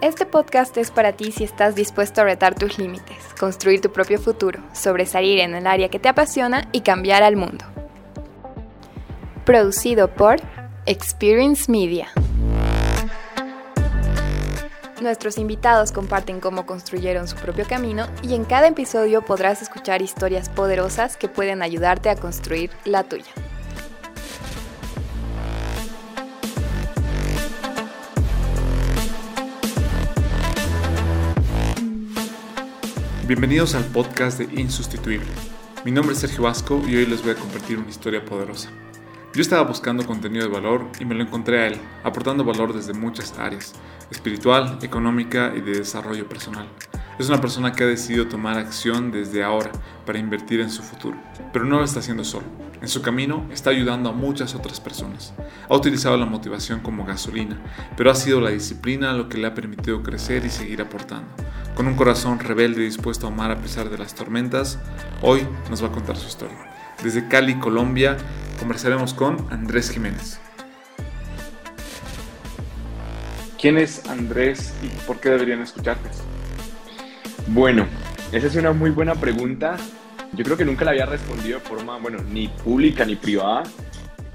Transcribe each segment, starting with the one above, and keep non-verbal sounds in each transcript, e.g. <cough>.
Este podcast es para ti si estás dispuesto a retar tus límites, construir tu propio futuro, sobresalir en el área que te apasiona y cambiar al mundo. Producido por Experience Media. Nuestros invitados comparten cómo construyeron su propio camino y en cada episodio podrás escuchar historias poderosas que pueden ayudarte a construir la tuya. Bienvenidos al podcast de Insustituible. Mi nombre es Sergio Vasco y hoy les voy a compartir una historia poderosa. Yo estaba buscando contenido de valor y me lo encontré a él, aportando valor desde muchas áreas, espiritual, económica y de desarrollo personal. Es una persona que ha decidido tomar acción desde ahora para invertir en su futuro, pero no lo está haciendo solo. En su camino está ayudando a muchas otras personas. Ha utilizado la motivación como gasolina, pero ha sido la disciplina lo que le ha permitido crecer y seguir aportando. Con un corazón rebelde y dispuesto a amar a pesar de las tormentas, hoy nos va a contar su historia. Desde Cali, Colombia, conversaremos con Andrés Jiménez. ¿Quién es Andrés y por qué deberían escucharte? Bueno, esa es una muy buena pregunta. Yo creo que nunca la había respondido de forma, bueno, ni pública ni privada.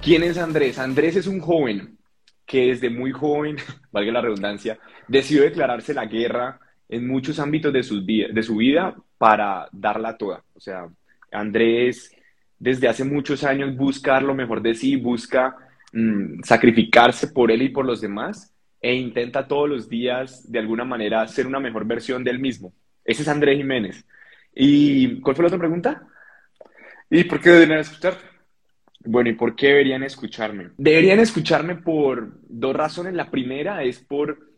¿Quién es Andrés? Andrés es un joven que desde muy joven, <laughs> valga la redundancia, decidió declararse la guerra en muchos ámbitos de su, de su vida para darla toda. O sea, Andrés desde hace muchos años busca lo mejor de sí, busca mm, sacrificarse por él y por los demás e intenta todos los días de alguna manera ser una mejor versión de él mismo. Ese es Andrés Jiménez. ¿Y cuál fue la otra pregunta? ¿Y por qué deberían escucharte? Bueno, ¿y por qué deberían escucharme? Deberían escucharme por dos razones. La primera es por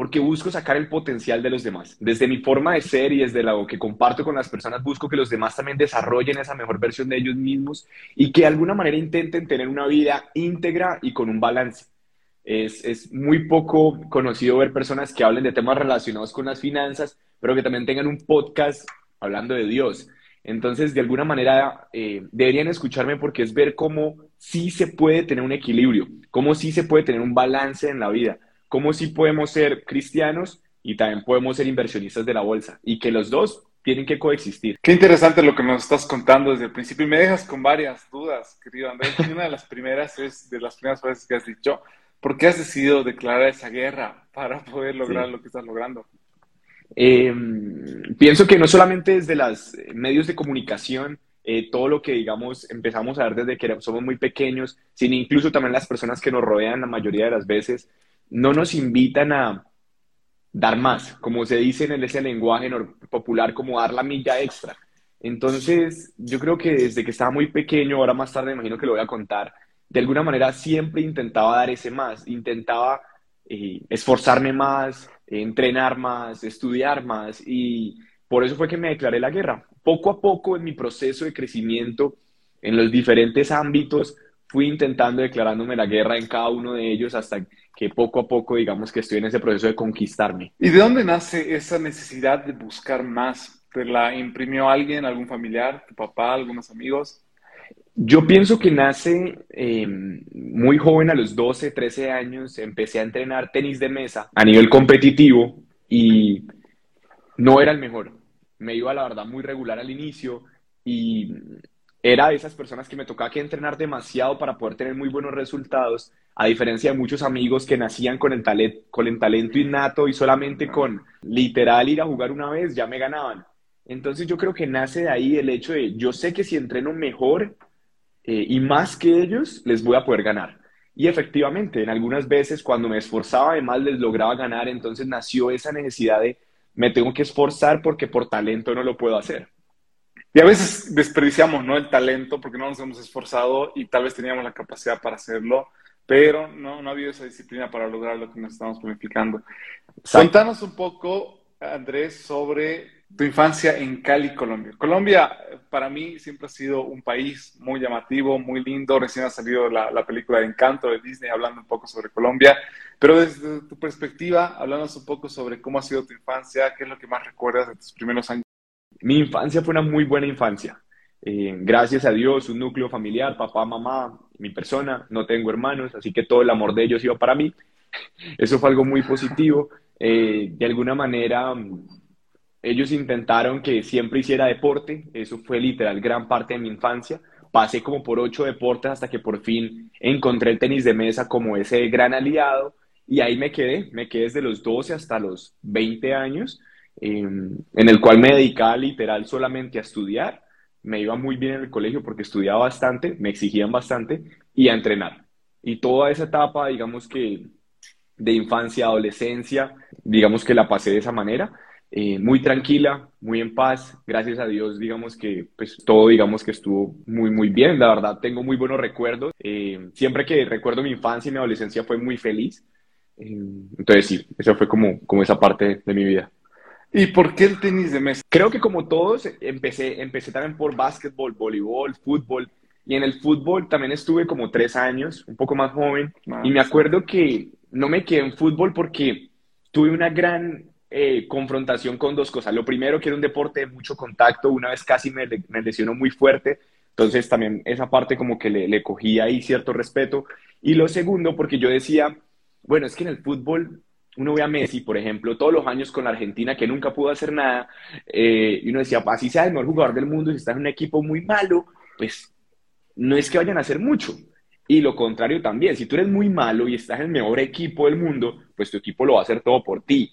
porque busco sacar el potencial de los demás. Desde mi forma de ser y desde lo que comparto con las personas, busco que los demás también desarrollen esa mejor versión de ellos mismos y que de alguna manera intenten tener una vida íntegra y con un balance. Es, es muy poco conocido ver personas que hablen de temas relacionados con las finanzas, pero que también tengan un podcast hablando de Dios. Entonces, de alguna manera, eh, deberían escucharme porque es ver cómo sí se puede tener un equilibrio, cómo sí se puede tener un balance en la vida cómo sí podemos ser cristianos y también podemos ser inversionistas de la bolsa y que los dos tienen que coexistir. Qué interesante lo que nos estás contando desde el principio y me dejas con varias dudas, querido Andrés. Una de las primeras es de las primeras veces que has dicho, ¿por qué has decidido declarar esa guerra para poder lograr lo que estás logrando? Em, pienso que no solamente desde los medios de comunicación, eh, todo lo que, digamos, empezamos a ver desde que somos muy pequeños, sino incluso también las personas que nos rodean la mayoría de las veces, no nos invitan a dar más, como se dice en ese lenguaje popular, como dar la milla extra. Entonces, yo creo que desde que estaba muy pequeño, ahora más tarde imagino que lo voy a contar, de alguna manera siempre intentaba dar ese más, intentaba eh, esforzarme más, entrenar más, estudiar más y por eso fue que me declaré la guerra. Poco a poco en mi proceso de crecimiento en los diferentes ámbitos, fui intentando declarándome la guerra en cada uno de ellos hasta que poco a poco, digamos que estoy en ese proceso de conquistarme. ¿Y de dónde nace esa necesidad de buscar más? ¿Te la imprimió alguien, algún familiar, tu papá, algunos amigos? Yo pienso que nace em, muy joven, a los 12, 13 años, empecé a entrenar tenis de mesa a nivel competitivo y no era el mejor. Me iba, la verdad, muy regular al inicio y era de esas personas que me tocaba que entrenar demasiado para poder tener muy buenos resultados, a diferencia de muchos amigos que nacían con el, con el talento innato y solamente con literal ir a jugar una vez ya me ganaban. Entonces yo creo que nace de ahí el hecho de yo sé que si entreno mejor eh, y más que ellos, les voy a poder ganar. Y efectivamente, en algunas veces cuando me esforzaba además les lograba ganar, entonces nació esa necesidad de me tengo que esforzar porque por talento no lo puedo hacer. Y a veces desperdiciamos ¿no? el talento porque no nos hemos esforzado y tal vez teníamos la capacidad para hacerlo, pero no, no ha habido esa disciplina para lograr lo que nos estamos planificando. Cuéntanos un poco, Andrés, sobre tu infancia en Cali, Colombia. Colombia, para mí, siempre ha sido un país muy llamativo, muy lindo. Recién ha salido la, la película de Encanto de Disney hablando un poco sobre Colombia. Pero desde tu perspectiva, hablándonos un poco sobre cómo ha sido tu infancia, qué es lo que más recuerdas de tus primeros años mi infancia fue una muy buena infancia. Eh, gracias a Dios, un núcleo familiar, papá, mamá, mi persona, no tengo hermanos, así que todo el amor de ellos iba para mí. <laughs> Eso fue algo muy positivo. Eh, de alguna manera, ellos intentaron que siempre hiciera deporte, eso fue literal gran parte de mi infancia. Pasé como por ocho deportes hasta que por fin encontré el tenis de mesa como ese gran aliado y ahí me quedé, me quedé desde los 12 hasta los 20 años, em, en el cual me dedicaba literal solamente a estudiar. Me iba muy bien en el colegio porque estudiaba bastante, me exigían bastante y a entrenar. Y toda esa etapa, digamos que de infancia, adolescencia, digamos que la pasé de esa manera. Eh, muy tranquila, muy en paz, gracias a Dios, digamos que pues todo, digamos que estuvo muy, muy bien, la verdad tengo muy buenos recuerdos, eh, siempre que recuerdo mi infancia y mi adolescencia fue muy feliz, eh, entonces sí, eso fue como, como esa parte de mi vida. ¿Y por qué el tenis de mesa? Creo que como todos, empecé, empecé también por básquetbol, voleibol, fútbol, y en el fútbol también estuve como tres años, un poco más joven, y me acuerdo que no me quedé en fútbol porque tuve una gran eh, confrontación con dos cosas. Lo primero, que era un deporte de mucho contacto, una vez casi me, lesionó muy fuerte, entonces también esa parte como que le, le cogí ahí cierto respeto. Y lo segundo, porque yo decía, bueno, es que en el fútbol uno ve a Messi, por ejemplo, todos los años con la Argentina, que nunca pudo hacer nada, eh, y uno decía, así sea el mejor jugador del mundo, si estás en un equipo muy malo, pues no es que vayan a hacer mucho. Y lo contrario también, si tú eres muy malo y estás en el mejor equipo del mundo, pues tu equipo lo va a hacer todo por ti.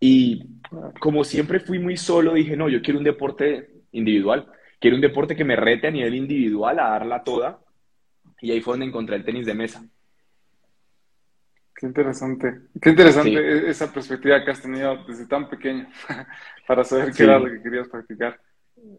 Y como siempre fui muy solo, dije, no, yo quiero un deporte individual, quiero un deporte que me rete a nivel individual a darla toda. Y ahí fue donde encontré el tenis de mesa. Qué interesante, qué interesante e-, esa perspectiva que has tenido desde tan pequeño <laughs> para saber qué era lo que querías practicar.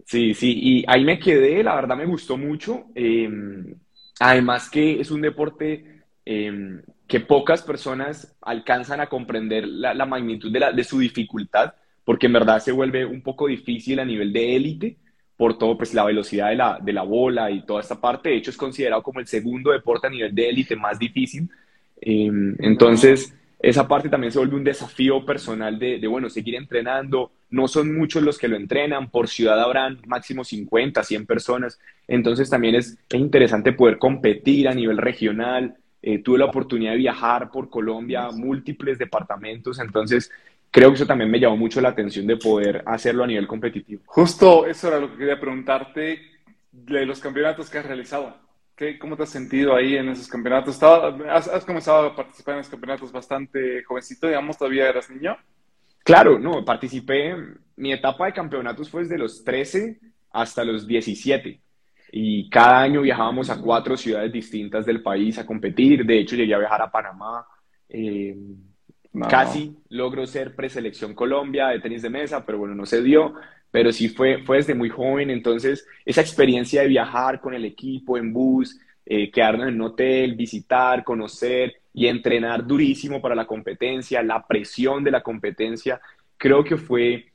Sí, sí, y ahí me quedé, la verdad me gustó mucho. Em, además que es un deporte em, que pocas personas alcanzan a comprender la, magnitud de, su dificultad, porque en verdad se vuelve un poco difícil a nivel de élite por todo, pues la velocidad de la, de la bola y toda esta parte. De hecho, es considerado como el segundo deporte a nivel de élite más difícil. Em, entonces, esa parte también se vuelve un desafío personal de, de, bueno, seguir entrenando. No son muchos los que lo entrenan, por ciudad habrán máximo 50, 100 personas. Entonces también es, es interesante poder competir a nivel regional. Eh, tuve la oportunidad de viajar por Colombia, múltiples departamentos, entonces creo que eso también me llamó mucho la atención de poder hacerlo a nivel competitivo. Justo eso era lo que quería preguntarte de los campeonatos que has realizado. ¿Cómo te has sentido ahí en esos campeonatos? has, comenzado a participar en esos campeonatos bastante jovencito, digamos, todavía eras niño? Claro, no, participé, mi etapa de campeonatos fue desde los 13 hasta los 17 y cada año viajábamos a cuatro ciudades distintas del país a competir, de hecho llegué a viajar a Panamá, eh, casi logro ser preselección Colombia de tenis de mesa, pero bueno, no se dio, pero sí fue, fue desde muy joven, entonces esa experiencia de viajar con el equipo en bus, eh, quedarnos en un hotel, visitar, conocer y entrenar durísimo para la competencia, la presión de la competencia, creo que fue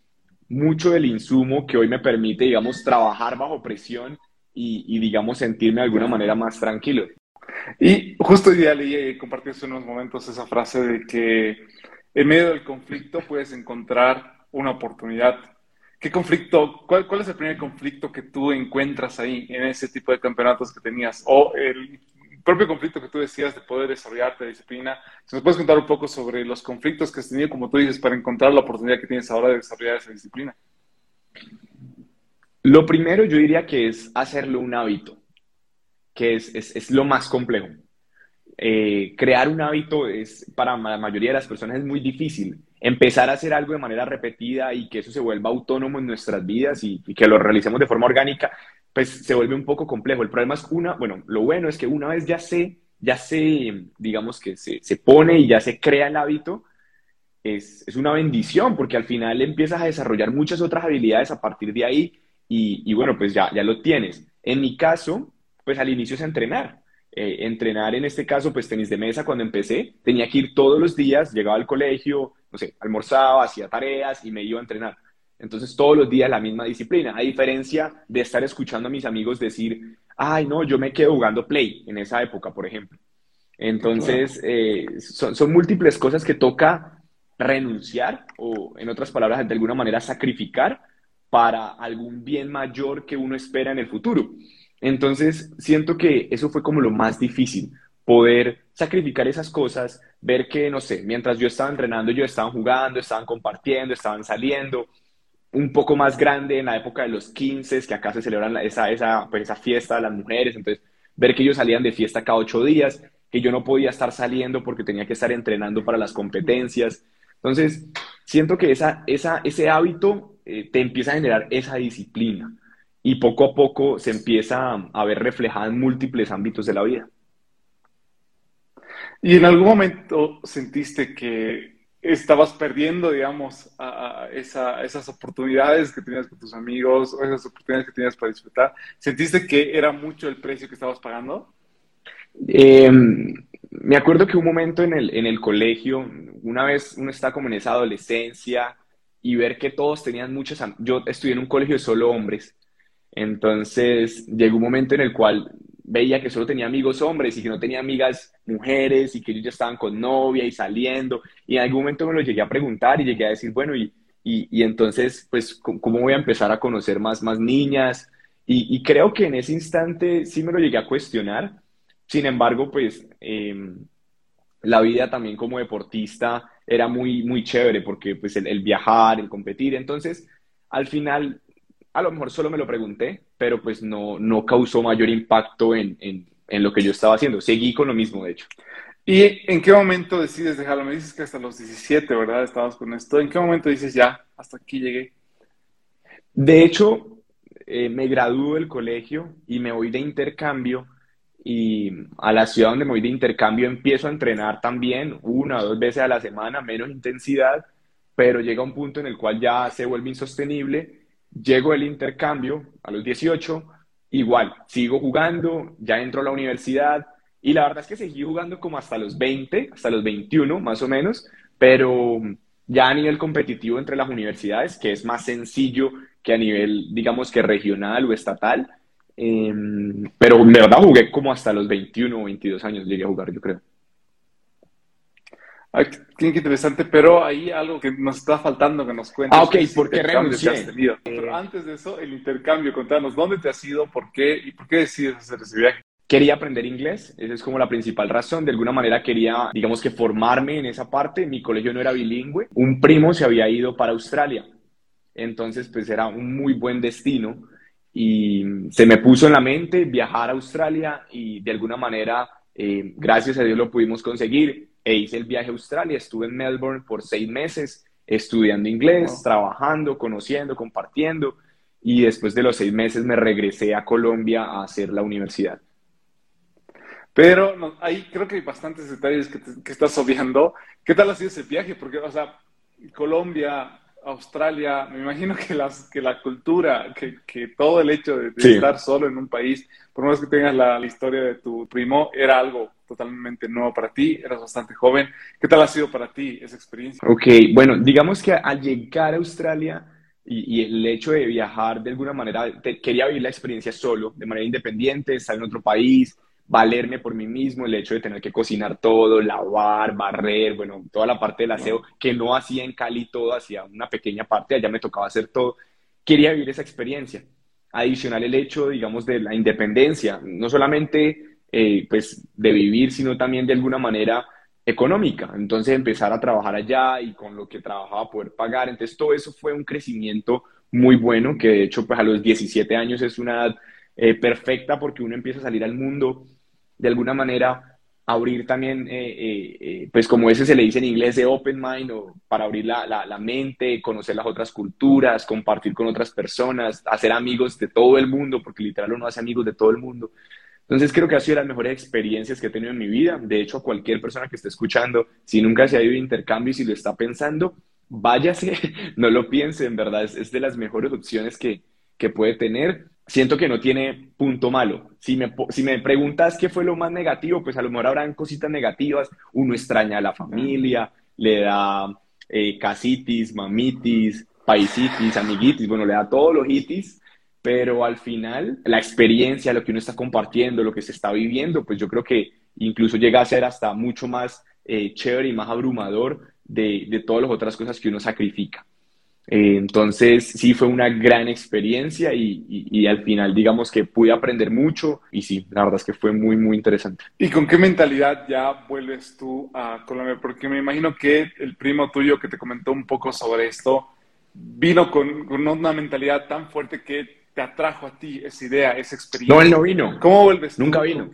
mucho del insumo que hoy me permite, digamos, trabajar bajo presión y, digamos, sentirme de alguna manera más tranquilo. Y justo hoy día leí compartí hace unos momentos esa frase de que en medio del conflicto puedes encontrar una oportunidad ¿Qué conflicto, cuál, cuál, es el primer conflicto que tú encuentras ahí en ese tipo de campeonatos que tenías? O el propio conflicto que tú decías de poder desarrollarte de disciplina. Si nos puedes contar un poco sobre los conflictos que has tenido, como tú dices, para encontrar la oportunidad que tienes ahora de desarrollar esa disciplina. Lo primero yo diría que es hacerlo un hábito, que es, es, es lo más complejo. Eh, crear un hábito es para la mayoría de las personas es muy difícil empezar a hacer algo de manera repetida y que eso se vuelva autónomo en nuestras vidas y, que lo realicemos de forma orgánica, pues se vuelve un poco complejo. El problema es una, bueno, lo bueno es que una vez ya se, ya se, digamos que se, se pone y ya se crea el hábito, es, es, una bendición porque al final empiezas a desarrollar muchas otras habilidades a partir de ahí y, y bueno, pues ya, ya lo tienes. En mi caso, pues al inicio es entrenar. Eh, entrenar en este caso, pues tenis de mesa cuando empecé, tenía que ir todos los días, llegaba al colegio, no sé, almorzaba, hacía tareas y me iba a entrenar. Entonces todos los días la misma disciplina, a diferencia de estar escuchando a mis amigos decir, ay no, yo me quedo jugando play en esa época, por ejemplo. Entonces, eh, son, son múltiples cosas que toca renunciar o, en otras palabras, de alguna manera sacrificar para algún bien mayor que uno espera en el futuro. Entonces, siento que eso fue como lo más difícil, poder sacrificar esas cosas, ver que, no sé, mientras yo estaba entrenando, yo estaban jugando, estaban compartiendo, estaban saliendo, un poco más grande en la época de los 15, que acá se celebran esa, esa, pues, esa fiesta de las mujeres, entonces ver que ellos salían de fiesta cada ocho días, que yo no podía estar saliendo porque tenía que estar entrenando para las competencias. Entonces, siento que esa, esa, ese hábito eh, te empieza a generar esa disciplina y poco a poco se empieza a ver reflejada en múltiples ámbitos de la vida. ¿Y en algún momento sentiste que estabas perdiendo, digamos, esas oportunidades que tenías con tus amigos o esas oportunidades que tenías para disfrutar? ¿Sentiste que era mucho el precio que estabas pagando? Eh, me acuerdo que un momento en el, en el colegio, una vez uno está como en esa adolescencia y ver que todos tenían muchos... Yo estudié en un colegio de solo hombres, entonces llegó un momento en el cual veía que solo tenía amigos hombres y que no tenía amigas mujeres y que ellos ya estaban con novia y saliendo. Y en algún momento me lo llegué a preguntar y llegué a decir, bueno, y, y, entonces, pues, ¿cómo voy a empezar a conocer más, más niñas? Y, creo que en ese instante sí me lo llegué a cuestionar. Sin embargo, pues, em, la vida también como deportista era muy, muy chévere porque, pues, el, el viajar, el competir. Entonces, al final a lo mejor solo me lo pregunté, pero pues no, no causó mayor impacto en, en, lo que yo estaba haciendo. Seguí con lo mismo, de hecho. ¿Y en qué momento decides dejarlo? Me dices que hasta los 17, ¿verdad? Estabas con esto. ¿En qué momento dices ya, hasta aquí llegué? De hecho, eh, me graduó del colegio y me voy de intercambio y a la ciudad donde me voy de intercambio empiezo a entrenar también una o dos veces a la semana, menos intensidad, pero llega un punto en el cual ya se vuelve insostenible. Llego el intercambio a los 18, igual, sigo jugando, ya entro a la universidad y la verdad es que seguí jugando como hasta los 20, hasta los 21 más o menos, pero ya a nivel competitivo entre las universidades, que es más sencillo que a nivel, digamos que regional o estatal, em, pero de verdad jugué como hasta los 21 o 22 años llegué a jugar, yo creo. Qué interesante, pero ahí algo que nos está faltando que nos cuentes. Ah, ok, ¿por qué renuncié? Pero antes de eso, el intercambio, contanos, ¿dónde te has ido? ¿Por qué? ¿Y por qué decides hacer ese viaje? Quería aprender inglés, esa es como la principal razón. De alguna manera quería, digamos que formarme en esa parte. Mi colegio no era bilingüe. Un primo se había ido para Australia. Entonces, pues era un muy buen destino. Y se me puso en la mente viajar a Australia y de alguna manera, eh, gracias a Dios lo pudimos conseguir e hice el viaje a Australia. Estuve en Melbourne por seis meses estudiando inglés, trabajando, conociendo, compartiendo. Y después de los seis meses me regresé a Colombia a hacer la universidad. Pero ahí creo que hay bastantes detalles que, que, estás obviando. ¿Qué tal ha sido ese viaje? Porque, o sea, Colombia, Australia, me imagino que, las, que la cultura, que, que todo el hecho de, estar solo en un país, por lo menos que tengas la, la, historia de tu primo, era algo totalmente nuevo para ti, eras bastante joven. ¿Qué tal ha sido para ti esa experiencia? Ok, bueno, digamos que al llegar a Australia y, y el hecho de viajar de alguna manera, quería vivir la experiencia solo, de manera independiente, estar en otro país, valerme por mí mismo, el hecho de tener que cocinar todo, lavar, barrer, bueno, toda la parte del aseo que no hacía en Cali todo, hacía una pequeña parte, allá me tocaba hacer todo. Quería vivir esa experiencia. Adicional el hecho, digamos, de la independencia, no solamente eh, pues de vivir, sino también de alguna manera económica. Entonces empezar a trabajar allá y con lo que trabajaba poder pagar. Entonces todo eso fue un crecimiento muy bueno, que de hecho pues a los 17 años es una edad eh, perfecta porque uno empieza a salir al mundo de alguna manera abrir también, eh, eh, eh, pues como ese se le dice en inglés, de open mind, o para abrir la, la, mente, conocer las otras culturas, compartir con otras personas, hacer amigos de todo el mundo, porque literal uno hace amigos de todo el mundo. Entonces creo que ha sido de las mejores experiencias que he tenido en mi vida. De hecho, cualquier persona que esté escuchando, si nunca se ha ido de intercambio y si lo está pensando, váyase, <laughs> no lo piense, en verdad, es, es de las mejores opciones que, que puede tener siento que no tiene punto malo. Si me, preguntas qué fue lo más negativo, pues a lo mejor habrán cositas negativas. Uno extraña a la familia, le da eh, casitis, mamitis, paisitis, amiguitis, bueno, le da todos los hitis, pero al final la experiencia, lo que uno está compartiendo, lo que se está viviendo, pues yo creo que incluso llega a ser hasta mucho más eh, chévere y más abrumador de, de todas las otras cosas que uno sacrifica. Eh, entonces, sí, fue una gran experiencia y, y, al final, digamos que pude aprender mucho y sí, la verdad es que fue muy, muy interesante. ¿Y con qué mentalidad ya vuelves tú a Colombia? Porque me imagino que el primo tuyo que te comentó un poco sobre esto vino con, con una mentalidad tan fuerte que te atrajo a ti esa idea, esa experiencia. No, él no vino. ¿Cómo vuelves? Nunca vino.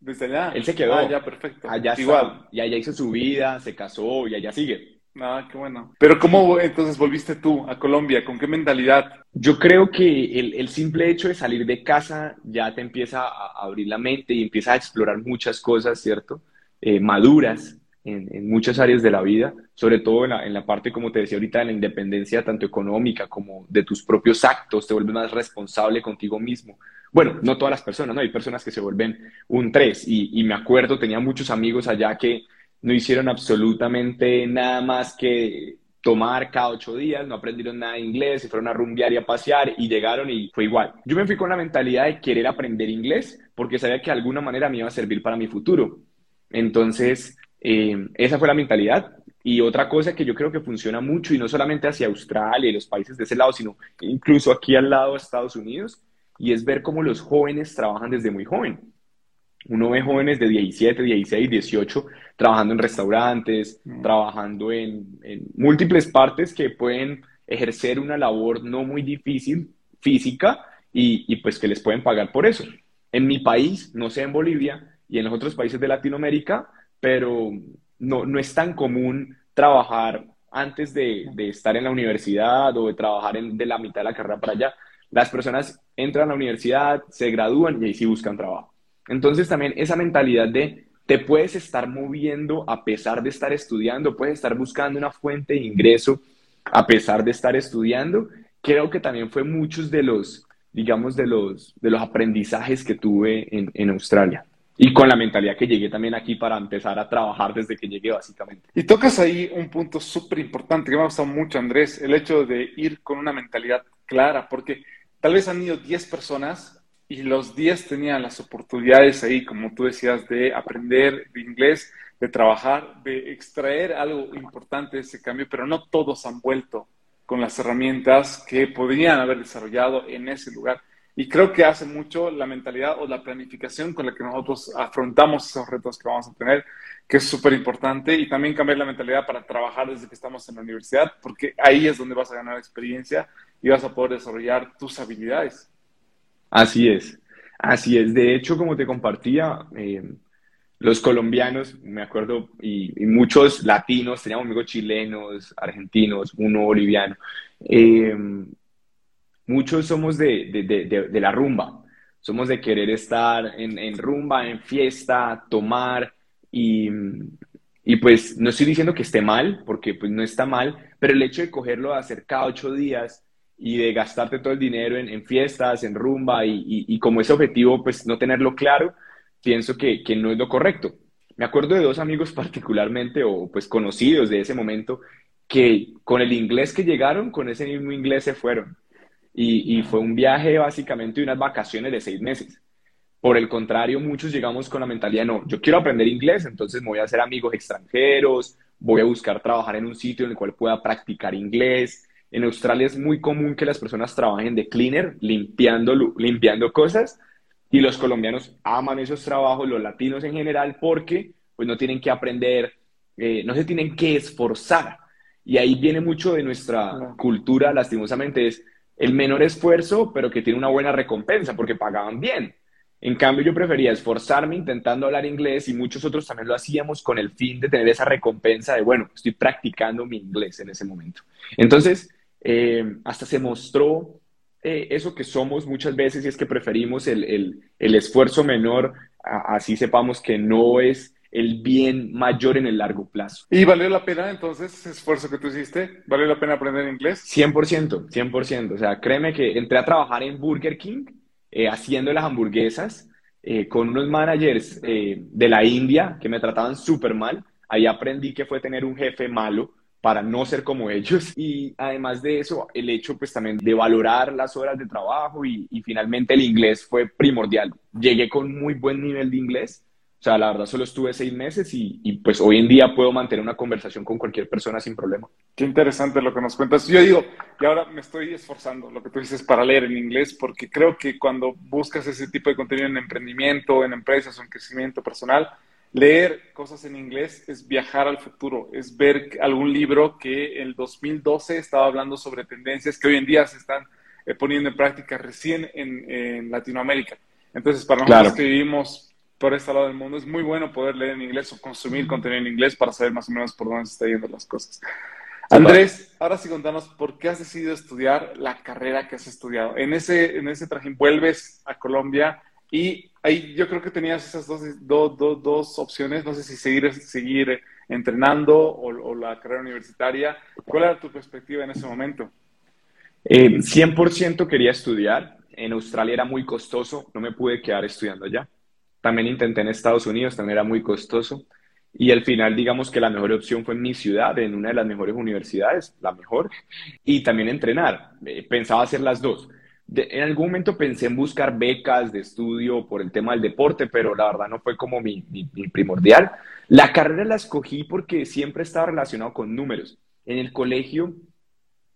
Desde allá. Él se quedó. Ah, ya, perfecto. Allá Igual. Y allá hizo su vida, se casó y allá sigue. Ah, qué bueno. Pero ¿cómo entonces volviste tú a Colombia? ¿Con qué mentalidad? Yo creo que el, el, simple hecho de salir de casa ya te empieza a abrir la mente y empieza a explorar muchas cosas, ¿cierto? Eh, maduras en, en, muchas áreas de la vida, sobre todo en la, en la, parte, como te decía ahorita, de la independencia tanto económica como de tus propios actos, te vuelves más responsable contigo mismo. Bueno, no todas las personas, ¿no? Hay personas que se vuelven un tres y, y me acuerdo, tenía muchos amigos allá que no hicieron absolutamente nada más que tomar cada ocho días, no aprendieron nada de inglés, se fueron a rumbear y a pasear y llegaron y fue igual. Yo me fui con la mentalidad de querer aprender inglés porque sabía que de alguna manera me iba a servir para mi futuro. Entonces, eh, esa fue la mentalidad. Y otra cosa que yo creo que funciona mucho, y no solamente hacia Australia y los países de ese lado, sino incluso aquí al lado de Estados Unidos, y es ver cómo los jóvenes trabajan desde muy joven. Uno ve jóvenes de 17, 16, 18 trabajando en restaurantes, mm. trabajando en, múltiples partes que pueden ejercer una labor no muy difícil física y, pues que les pueden pagar por eso. En mi país, no sé en Bolivia y en los otros países de Latinoamérica, pero no, no es tan común trabajar antes de, estar en la universidad o de trabajar de la mitad de la carrera para allá. Las personas entran a la universidad, se gradúan y ahí sí buscan trabajo. Entonces también esa mentalidad de te puedes estar moviendo a pesar de estar estudiando, puedes estar buscando una fuente de ingreso a pesar de estar estudiando, creo que también fue muchos de los, digamos, de los, de los aprendizajes que tuve en, en Australia. Y con la mentalidad que llegué también aquí para empezar a trabajar desde que llegué, básicamente. Y tocas ahí un punto súper importante que me ha gustado mucho, Andrés, el hecho de ir con una mentalidad clara, porque tal vez han ido 10 personas y los 10 tenían las oportunidades ahí, como tú decías, de aprender de inglés, de trabajar, de extraer algo importante de ese cambio, pero no todos han vuelto con las herramientas que podrían haber desarrollado en ese lugar. Y creo que hace mucho la mentalidad o la planificación con la que nosotros afrontamos esos retos que vamos a tener, que es súper importante, y también cambiar la mentalidad para trabajar desde que estamos en la universidad, porque ahí es donde vas a ganar experiencia y vas a poder desarrollar tus habilidades. Así es, así es. De hecho, como te compartía, eh, los colombianos, me acuerdo, y, muchos latinos, teníamos amigos chilenos, argentinos, uno boliviano, eh, muchos somos de, la rumba, somos de querer estar en, rumba, en fiesta, tomar, y, y, pues no estoy diciendo que esté mal, porque pues no está mal, pero el hecho de cogerlo, de hacer cada ocho días, y de gastarte todo el dinero en, fiestas, en rumba y, como ese objetivo, pues no tenerlo claro, pienso que, no es lo correcto. Me acuerdo de dos amigos <laughs> particularmente o pues conocidos de ese momento que con el inglés que llegaron, con ese mismo inglés se fueron. Y, y fue un viaje básicamente de unas vacaciones de seis meses. Por el contrario, muchos llegamos con la mentalidad, no, yo quiero aprender inglés, entonces me voy a hacer amigos extranjeros, voy a buscar trabajar en un sitio en el cual pueda practicar inglés, en Australia es muy común que las personas trabajen de cleaner, limpiando, limpiando cosas, y los colombianos aman esos trabajos, los latinos en general, porque pues no tienen que aprender, eh, no se tienen que esforzar. Y ahí viene mucho de nuestra cultura, lastimosamente, es el menor esfuerzo, pero que tiene una buena recompensa, porque pagaban bien. En cambio, yo prefería esforzarme intentando hablar inglés y muchos otros también lo hacíamos con el fin de tener esa recompensa de, bueno, estoy practicando mi inglés en ese momento. Entonces, eh, hasta se mostró eh, eso que somos muchas veces y es que preferimos el, esfuerzo menor, así sepamos que no es el bien mayor en el largo plazo. ¿Y valió la pena entonces ese esfuerzo que tú hiciste? ¿Valió la pena aprender inglés? 100%, 100%. O sea, créeme que entré a trabajar en Burger King eh, haciendo las hamburguesas con unos managers de la India que me trataban súper mal. Ahí aprendí que fue tener un jefe malo para no ser como ellos. <laughs> Y además de eso, el hecho pues también de valorar las horas de trabajo y, finalmente el inglés fue primordial. Llegué con muy buen nivel de inglés O sea, la verdad solo estuve seis meses y, y, pues hoy en día puedo mantener una conversación con cualquier persona sin problema. Qué interesante lo que nos cuentas. Yo digo, y ahora me estoy esforzando, lo que tú dices, para leer en inglés, porque creo que cuando buscas ese tipo de contenido en emprendimiento, en empresas o en crecimiento personal, leer cosas en inglés es viajar al futuro, es ver algún libro que en el 2012 estaba hablando sobre tendencias que hoy en día se están eh, poniendo en práctica recién en, en Latinoamérica. Entonces, para nosotros que vivimos por este lado del mundo, es muy bueno poder leer en inglés o consumir contenido en inglés para saber más o menos por dónde se están yendo las cosas. Andrés, ahora sí contanos por qué has decidido estudiar la carrera que has estudiado. En ese, en ese trajín vuelves a Colombia y ahí yo creo que tenías esas dos, dos, dos, opciones, no sé si seguir, seguir entrenando o, la carrera universitaria. ¿Cuál era tu perspectiva en ese momento? Eh, 100% quería estudiar. En Australia era muy costoso, no me pude quedar estudiando allá. También intenté en Estados Unidos, también era muy costoso. Y al final, digamos que la mejor opción fue en mi ciudad, en una de las mejores universidades, la mejor, y también entrenar. Eh, pensaba hacer las dos. En algún momento pensé en buscar becas de estudio por el tema del deporte, pero la verdad no fue como mi, primordial. La carrera la escogí porque siempre estaba relacionado con números. En el colegio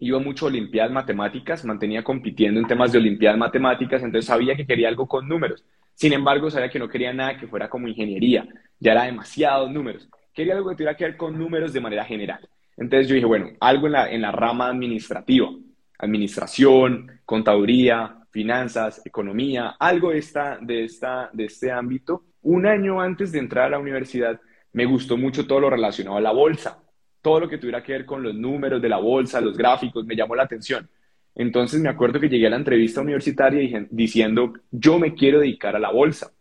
iba mucho a Olimpiadas Matemáticas, mantenía compitiendo en temas de Olimpiadas Matemáticas, entonces sabía que quería algo con números. Sin embargo, sabía que no quería nada que fuera como ingeniería, ya era demasiados números. Quería algo que tuviera que ver con números de manera general. Entonces yo dije, bueno, algo en la, en la rama administrativa, administración, contaduría, finanzas, economía, algo de, esta, de, esta, de este ámbito. Un año antes de entrar a la universidad, me gustó mucho todo lo relacionado a la bolsa. Todo lo que tuviera que ver con los números de la bolsa, los gráficos, me llamó la atención. Entonces me acuerdo que llegué a la entrevista universitaria diciendo, yo me quiero dedicar a la bolsa.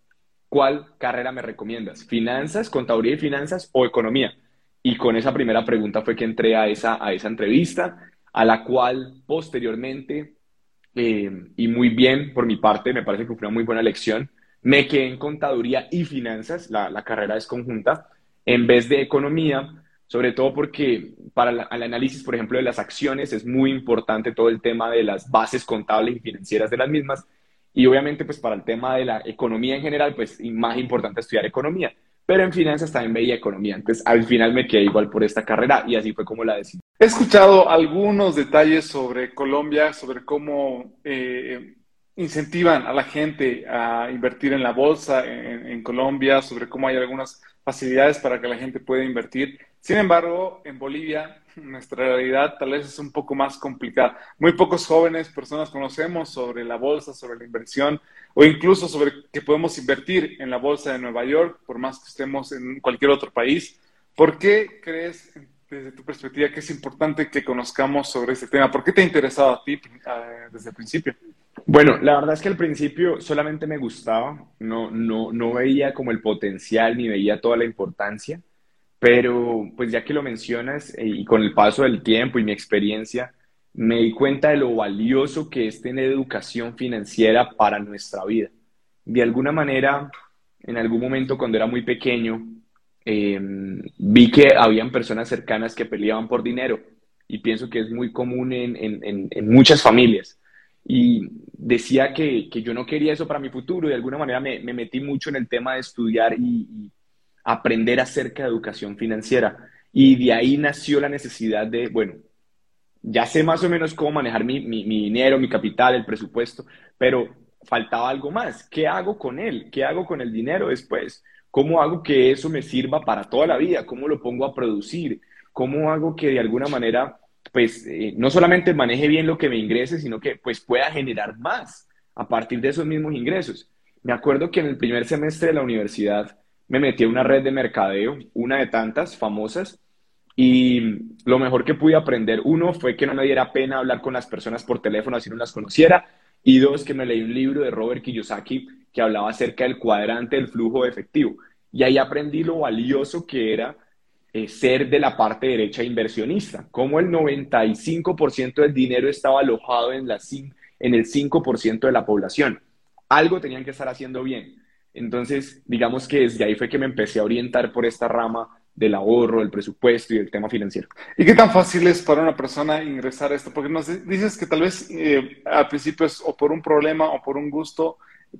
¿Cuál carrera me recomiendas? ¿Finanzas, contaduría y finanzas o economía? Y con esa primera pregunta fue que entré a esa, a esa entrevista, a la cual posteriormente, eh, y muy bien por mi parte, me parece que fue una muy buena lección, me quedé en contaduría y finanzas, la, la carrera es conjunta, en vez de economía, sobre todo porque para el análisis, por ejemplo, de las acciones es muy importante todo el tema de las bases contables y financieras de las mismas. Y obviamente, pues para el tema de la economía en general, pues más importante estudiar economía. Pero en finanzas también veía economía. Entonces, al final me quedé igual por esta carrera y así fue como la decidí. He escuchado algunos detalles sobre Colombia, sobre cómo eh, incentivan a la gente a invertir en la bolsa en, en Colombia, sobre cómo hay algunas facilidades para que la gente pueda invertir. Sin embargo, en Bolivia, nuestra realidad tal vez es un poco más complicada. Muy pocos jóvenes, personas conocemos sobre la bolsa, sobre la inversión o incluso sobre que podemos invertir en la bolsa de Nueva York, por más que estemos en cualquier otro país. ¿Por qué crees, desde tu perspectiva, que es importante que conozcamos sobre este tema? ¿Por qué te ha interesado a ti eh, desde el principio? Bueno, la verdad es que al principio solamente me gustaba, no, no, no veía como el potencial ni veía toda la importancia. Pero pues ya que lo mencionas eh, y con el paso del tiempo y mi experiencia, me di cuenta de lo valioso que es tener educación financiera para nuestra vida. De alguna manera, en algún momento cuando era muy pequeño, em, vi que habían personas cercanas que peleaban por dinero y pienso que es muy común en, muchas familias. Y decía que, que, yo no quería eso para mi futuro y de alguna manera me metí mucho en el tema de estudiar y, aprender acerca de educación financiera. Y de ahí nació la necesidad de, bueno, ya sé más o menos cómo manejar mi, dinero, mi capital, el presupuesto, pero faltaba algo más. ¿Qué hago con él? ¿Qué hago con el dinero después? ¿Cómo hago que eso me sirva para toda la vida? ¿Cómo lo pongo a producir? ¿Cómo hago que de alguna manera, pues, eh, no solamente maneje bien lo que me ingrese, sino que pues pueda generar más a partir de esos mismos ingresos? Me acuerdo que en el primer semestre de la universidad me metí a una red de mercadeo, una de tantas famosas, y lo mejor que pude aprender, uno, fue que no me diera pena hablar con las personas por teléfono si no las conociera, y dos, que me leí un libro de Robert Kiyosaki que hablaba acerca del cuadrante del flujo de efectivo. Y ahí aprendí lo valioso que era eh, ser de la parte derecha inversionista, como el 95% del dinero estaba alojado en, la, en el 5% de la población. Algo tenían que estar haciendo bien. Entonces, digamos que desde ahí fue que me empecé a orientar por esta rama del ahorro, del presupuesto y del tema financiero. ¿Y qué tan fácil es para una persona ingresar a esto? Porque nos dices que tal vez eh, al principio es o por un problema o por un gusto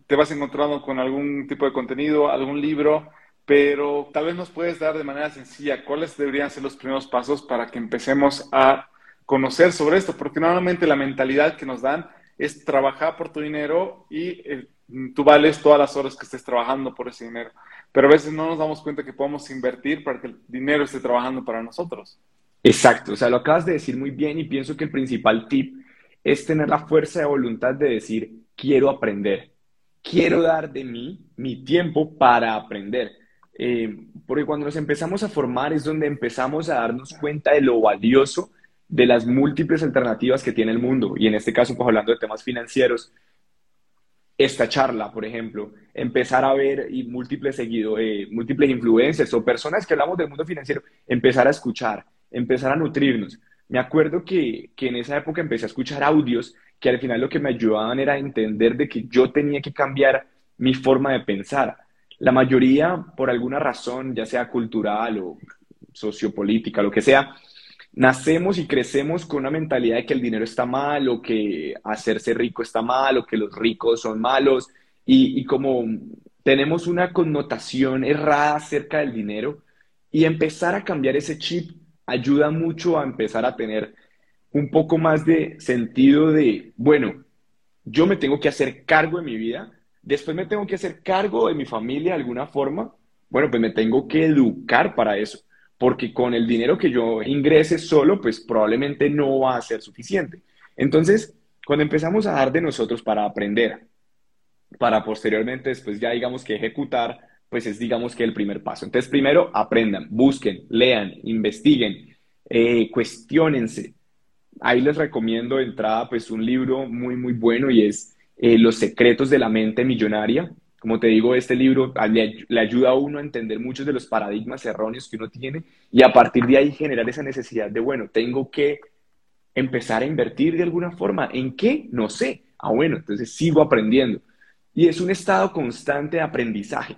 te vas encontrando con algún tipo de contenido, algún libro, pero tal vez nos puedes dar de manera sencilla cuáles deberían ser los primeros pasos para que empecemos a conocer sobre esto, porque normalmente la mentalidad que nos dan es trabajar por tu dinero y eh, tú vales todas las horas que estés trabajando por ese dinero. Pero a veces no nos damos cuenta que podemos invertir para que el dinero esté trabajando para nosotros. Exacto, o sea, lo acabas de decir muy bien y pienso que el principal tip es tener la fuerza de voluntad de decir, quiero aprender, quiero dar de mí mi tiempo para aprender. Eh, porque cuando nos empezamos a formar es donde empezamos a darnos cuenta de lo valioso de las múltiples alternativas que tiene el mundo. Y en este caso, pues hablando de temas financieros, esta charla, por ejemplo, empezar a ver y múltiples seguidos, eh, múltiples influencers o personas que hablamos del mundo financiero, empezar a escuchar, empezar a nutrirnos. Me acuerdo que, que en esa época empecé a escuchar audios que al final lo que me ayudaban era entender de que yo tenía que cambiar mi forma de pensar. La mayoría, por alguna razón, ya sea cultural o sociopolítica, lo que sea, nacemos y crecemos con una mentalidad de que el dinero está mal o que hacerse rico está mal o que los ricos son malos. Y, como tenemos una connotación errada acerca del dinero y empezar a cambiar ese chip ayuda mucho a empezar a tener un poco más de sentido de, bueno, yo me tengo que hacer cargo de mi vida, después me tengo que hacer cargo de mi familia de alguna forma, bueno, pues me tengo que educar para eso porque con el dinero que yo ingrese solo, pues probablemente no va a ser suficiente. Entonces, cuando empezamos a dar de nosotros para aprender, para posteriormente después ya digamos que ejecutar, pues es digamos que el primer paso. Entonces, primero aprendan, busquen, lean, investiguen, eh, cuestionense. Ahí les recomiendo entrada pues un libro muy, muy bueno y es eh, Los secretos de la mente millonaria como te digo, este libro le, ayuda a uno a entender muchos de los paradigmas erróneos que uno tiene y a partir de ahí generar esa necesidad de, bueno, tengo que empezar a invertir de alguna forma. ¿En qué? No sé. Ah, bueno, entonces sigo aprendiendo. Y es un estado constante de aprendizaje.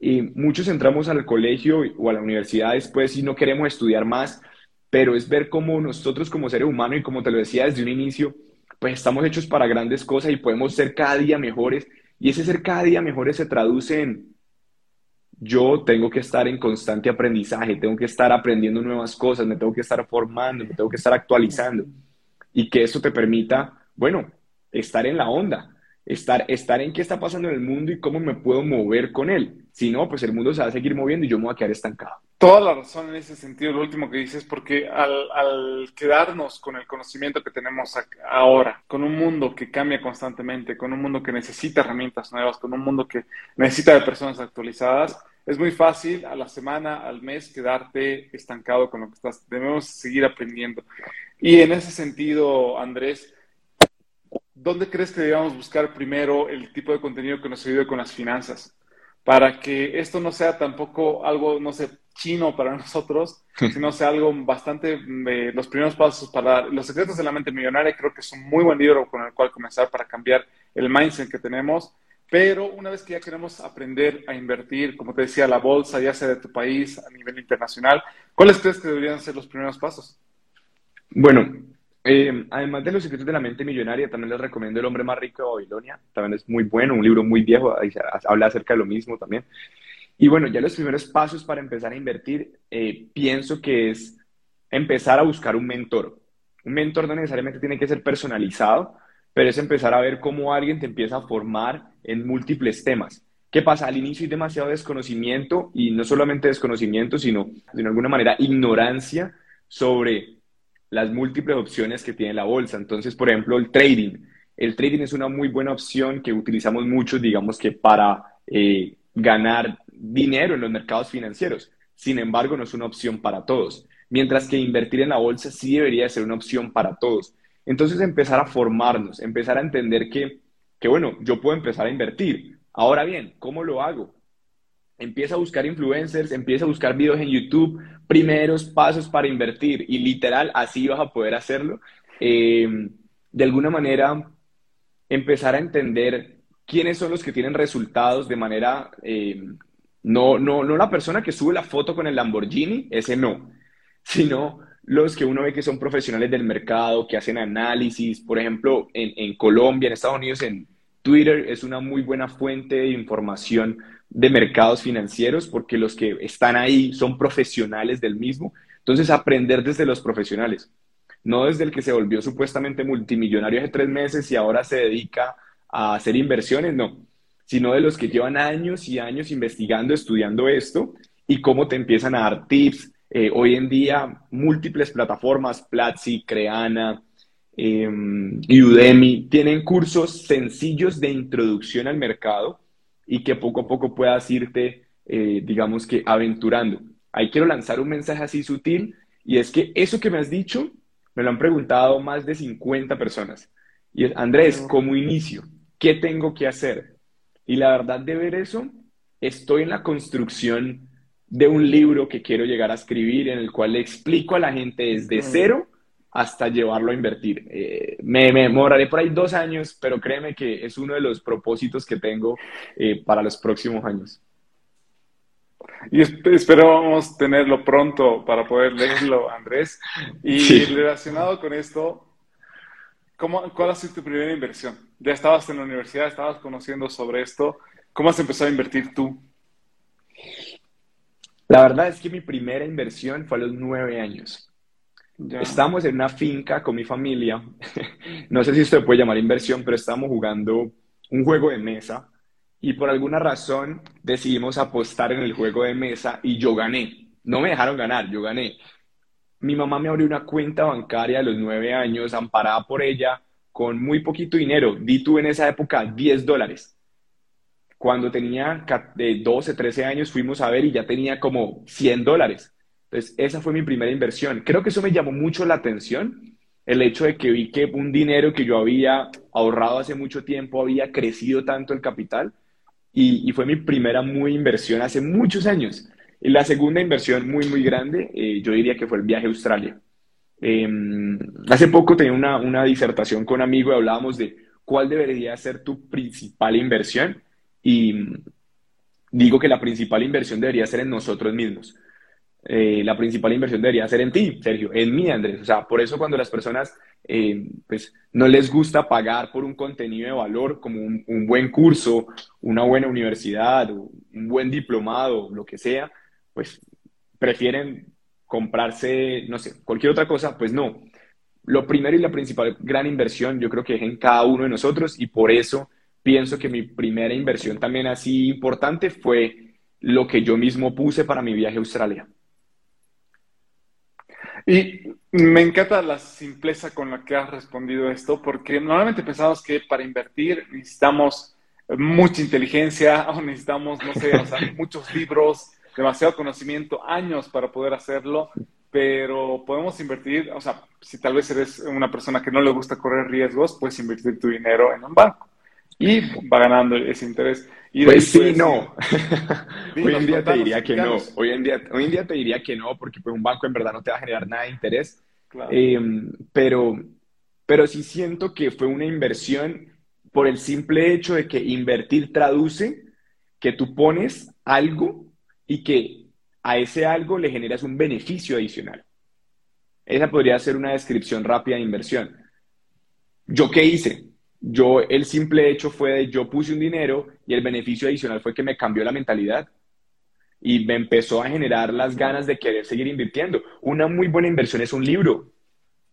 Y muchos entramos al colegio o a la universidad después y no queremos estudiar más, pero es ver cómo nosotros como seres humanos y como te lo decía desde un inicio, pues estamos hechos para grandes cosas y podemos ser cada día mejores y ese ser cada día mejor se traduce en yo tengo que estar en constante aprendizaje, tengo que estar aprendiendo nuevas cosas, me tengo que estar formando, me tengo que estar actualizando. Y que eso te permita, bueno, estar en la onda, estar, estar en qué está pasando en el mundo y cómo me puedo mover con él. Si no, pues el mundo se va a seguir moviendo y yo me voy a quedar estancado. Toda la razón en ese sentido, lo último que dices, porque al, quedarnos con el conocimiento que tenemos ahora, con un mundo que cambia constantemente, con un mundo que necesita herramientas nuevas, con un mundo que necesita de personas actualizadas, es muy fácil a la semana, al mes, quedarte estancado con lo que estás. Debemos seguir aprendiendo. Y en ese sentido, Andrés, ¿dónde crees que debemos buscar primero el tipo de contenido que nos ayude con las finanzas? Para que esto no sea tampoco algo, no sé, chino para <laughs> nosotros, sino sea algo bastante, eh, los primeros pasos para los secretos de la mente millonaria, creo que es un muy buen libro con el cual comenzar para cambiar el mindset que tenemos. Pero una vez que ya queremos aprender a invertir, como te decía, la bolsa, ya sea de tu país, a nivel internacional, ¿cuáles crees que deberían ser los primeros pasos? Bueno, eh, además de Los secretos de la mente millonaria, también les recomiendo El hombre más rico de Babilonia. También es muy bueno, un libro muy viejo, habla acerca de lo mismo también. Y bueno, ya los primeros pasos para empezar a invertir, eh, pienso que es empezar a buscar un mentor. Un mentor no necesariamente tiene que ser personalizado, pero es empezar a ver cómo alguien te empieza a formar en múltiples temas. ¿Qué pasa? Al inicio hay demasiado desconocimiento y no solamente desconocimiento, sino de alguna manera ignorancia sobre las múltiples opciones que tiene la bolsa. Entonces, por ejemplo, el trading. El trading es una muy buena opción que utilizamos mucho, digamos que para eh, ganar dinero en los mercados financieros. Sin embargo, no es una opción para todos. Mientras que invertir en la bolsa sí debería ser una opción para todos. Entonces, empezar a formarnos, empezar a entender que, que, bueno, yo puedo empezar a invertir. Ahora bien, ¿cómo lo hago? Empieza a buscar influencers, empieza a buscar videos en YouTube, primeros pasos para invertir y literal así vas a poder hacerlo. Eh, de alguna manera, empezar a entender quiénes son los que tienen resultados de manera, eh, no, no, no la persona que sube la foto con el Lamborghini, ese no, sino los que uno ve que son profesionales del mercado, que hacen análisis, por ejemplo, en, en Colombia, en Estados Unidos, en, Twitter es una muy buena fuente de información de mercados financieros porque los que están ahí son profesionales del mismo. Entonces, aprender desde los profesionales, no desde el que se volvió supuestamente multimillonario hace tres meses y ahora se dedica a hacer inversiones, no, sino de los que llevan años y años investigando, estudiando esto y cómo te empiezan a dar tips. Eh, hoy en día, múltiples plataformas, Platzi, Creana, eh, Udemy, tienen cursos sencillos de introducción al mercado y que poco a poco puedas irte, eh, digamos que, aventurando. Ahí quiero lanzar un mensaje así sutil y es que eso que me has dicho, me lo han preguntado más de 50 personas. Y es, Andrés, ¿cómo inicio? ¿Qué tengo que hacer? Y la verdad de ver eso, estoy en la construcción de un libro que quiero llegar a escribir en el cual le explico a la gente desde cero hasta llevarlo a invertir. Eh, me, me moraré por ahí dos años, pero créeme que es uno de los propósitos que tengo eh, para los próximos años. Y esperamos tenerlo pronto para poder leerlo, Andrés. Y relacionado con esto, ¿cómo, ¿cuál ha sido tu primera inversión? Ya estabas en la universidad, estabas conociendo sobre esto. ¿Cómo has empezado a invertir tú? La verdad es que mi primera inversión fue a los nueve años. Estamos en una finca con mi familia. <laughs> no sé si esto puede llamar inversión, pero estamos jugando un juego de mesa y por alguna razón decidimos apostar en el juego de mesa y yo gané. No me dejaron ganar, yo gané. Mi mamá me abrió una cuenta bancaria a los nueve años, amparada por ella, con muy poquito dinero. Di tú en esa época 10 dólares. Cuando tenía de 12, 13 años fuimos a ver y ya tenía como 100 dólares. Entonces, esa fue mi primera inversión. Creo que eso me llamó mucho la atención, el hecho de que vi que un dinero que yo había ahorrado hace mucho tiempo había crecido tanto el capital y, fue mi primera muy inversión hace muchos años. Y la segunda inversión muy, muy grande, eh, yo diría que fue el viaje a Australia. Em, hace poco tenía una, una disertación con un amigo y hablábamos de cuál debería ser tu principal inversión. Y digo que la principal inversión debería ser en nosotros mismos. Eh, la principal inversión debería ser en ti, Sergio, en mí, Andrés. O sea, por eso cuando las personas eh, pues, no les gusta pagar por un contenido de valor como un, buen curso, una buena universidad, un buen diplomado, lo que sea, pues prefieren comprarse, no sé, cualquier otra cosa, pues no. Lo primero y la principal gran inversión yo creo que es en cada uno de nosotros y por eso pienso que mi primera inversión también así importante fue lo que yo mismo puse para mi viaje a Australia. Y me encanta la simpleza con la que has respondido esto, porque normalmente pensamos que para invertir necesitamos mucha inteligencia <laughs> o necesitamos, no sé, <laughs> muchos libros, demasiado conocimiento, años para poder hacerlo, pero podemos invertir, o sea, si tal vez eres una persona que no le gusta correr riesgos, puedes invertir tu dinero en un banco y va ganando ese interés. Y pues sí, no. <laughs> hoy en día te diría que no. Hoy en, día, hoy en día te diría que no, porque pues un banco en verdad no te va a generar nada de interés. Em, pero, pero sí siento que fue una inversión por el simple hecho de que invertir traduce que tú pones algo y que a ese algo le generas un beneficio adicional. Esa podría ser una descripción rápida de inversión. ¿Yo qué hice? Yo el simple hecho fue de yo puse un dinero y el beneficio adicional fue que me cambió la mentalidad y me empezó a generar las ganas de querer seguir invirtiendo. Una muy buena inversión es un libro.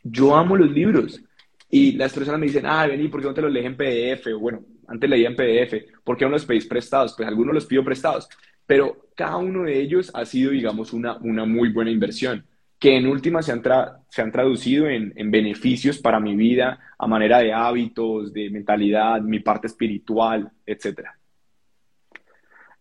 Yo amo los libros. Y las personas me dicen, ah, vení, ¿por qué no te los lees en PDF? bueno, antes leía en PDF. ¿Por qué no los pedís prestados? Pues algunos los pido prestados. Pero cada uno de ellos ha sido, digamos, una, una muy buena inversión que en última se han, se han traducido en, beneficios para mi vida a manera de hábitos, de mentalidad, mi parte espiritual, etc.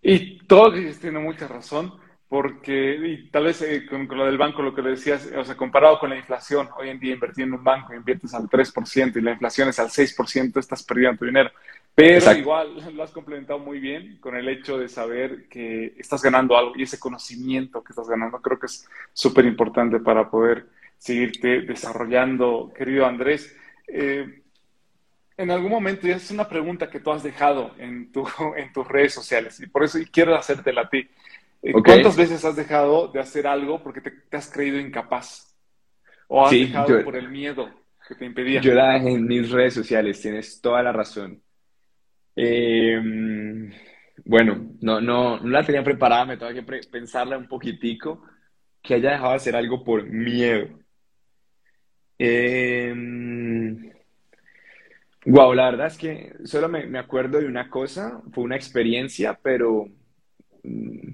Y todo tiene mucha razón, porque y tal vez eh, con, lo del banco, lo que decías, o sea, comparado con la inflación, hoy en día invertir en un banco, inviertes al 3% y la inflación es al 6%, estás perdiendo tu dinero. Pero igual lo has complementado muy bien con el hecho de saber que estás ganando algo y ese conocimiento que estás ganando creo que es súper importante para poder seguirte desarrollando, querido Andrés. Eh, en algún momento, ya es una pregunta que tú has dejado en, tu, <laughs> en tus redes sociales y por eso quiero hacértela a ti. Eh, ¿Cuántas veces has dejado de hacer algo porque te, has creído incapaz? ¿O has dejado por el miedo que te impedía? Yo la dejé en mis redes sociales, tienes toda la razón Eh, bueno, no, no, no la tenía preparada, me tengo que pensarla un poquitico, que haya dejado de hacer algo por miedo. Eh, wow, la verdad es que solo me, me acuerdo de una cosa, fue una experiencia, pero mm,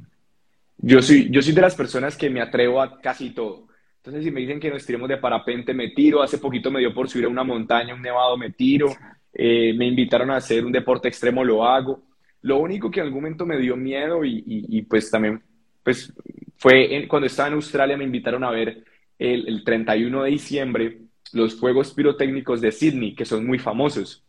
yo soy, yo soy de las personas que me atrevo a casi todo. Entonces, si me dicen que nos tiremos de parapente, me tiro. Hace poquito me dio por subir a una montaña, un nevado, me tiro. Eh, me invitaron a hacer un deporte extremo, lo hago. Lo único que en algún momento me dio miedo y, pues también pues fue cuando estaba en Australia me invitaron a ver el, el 31 de diciembre los Juegos Pirotécnicos de Sydney, que son muy famosos.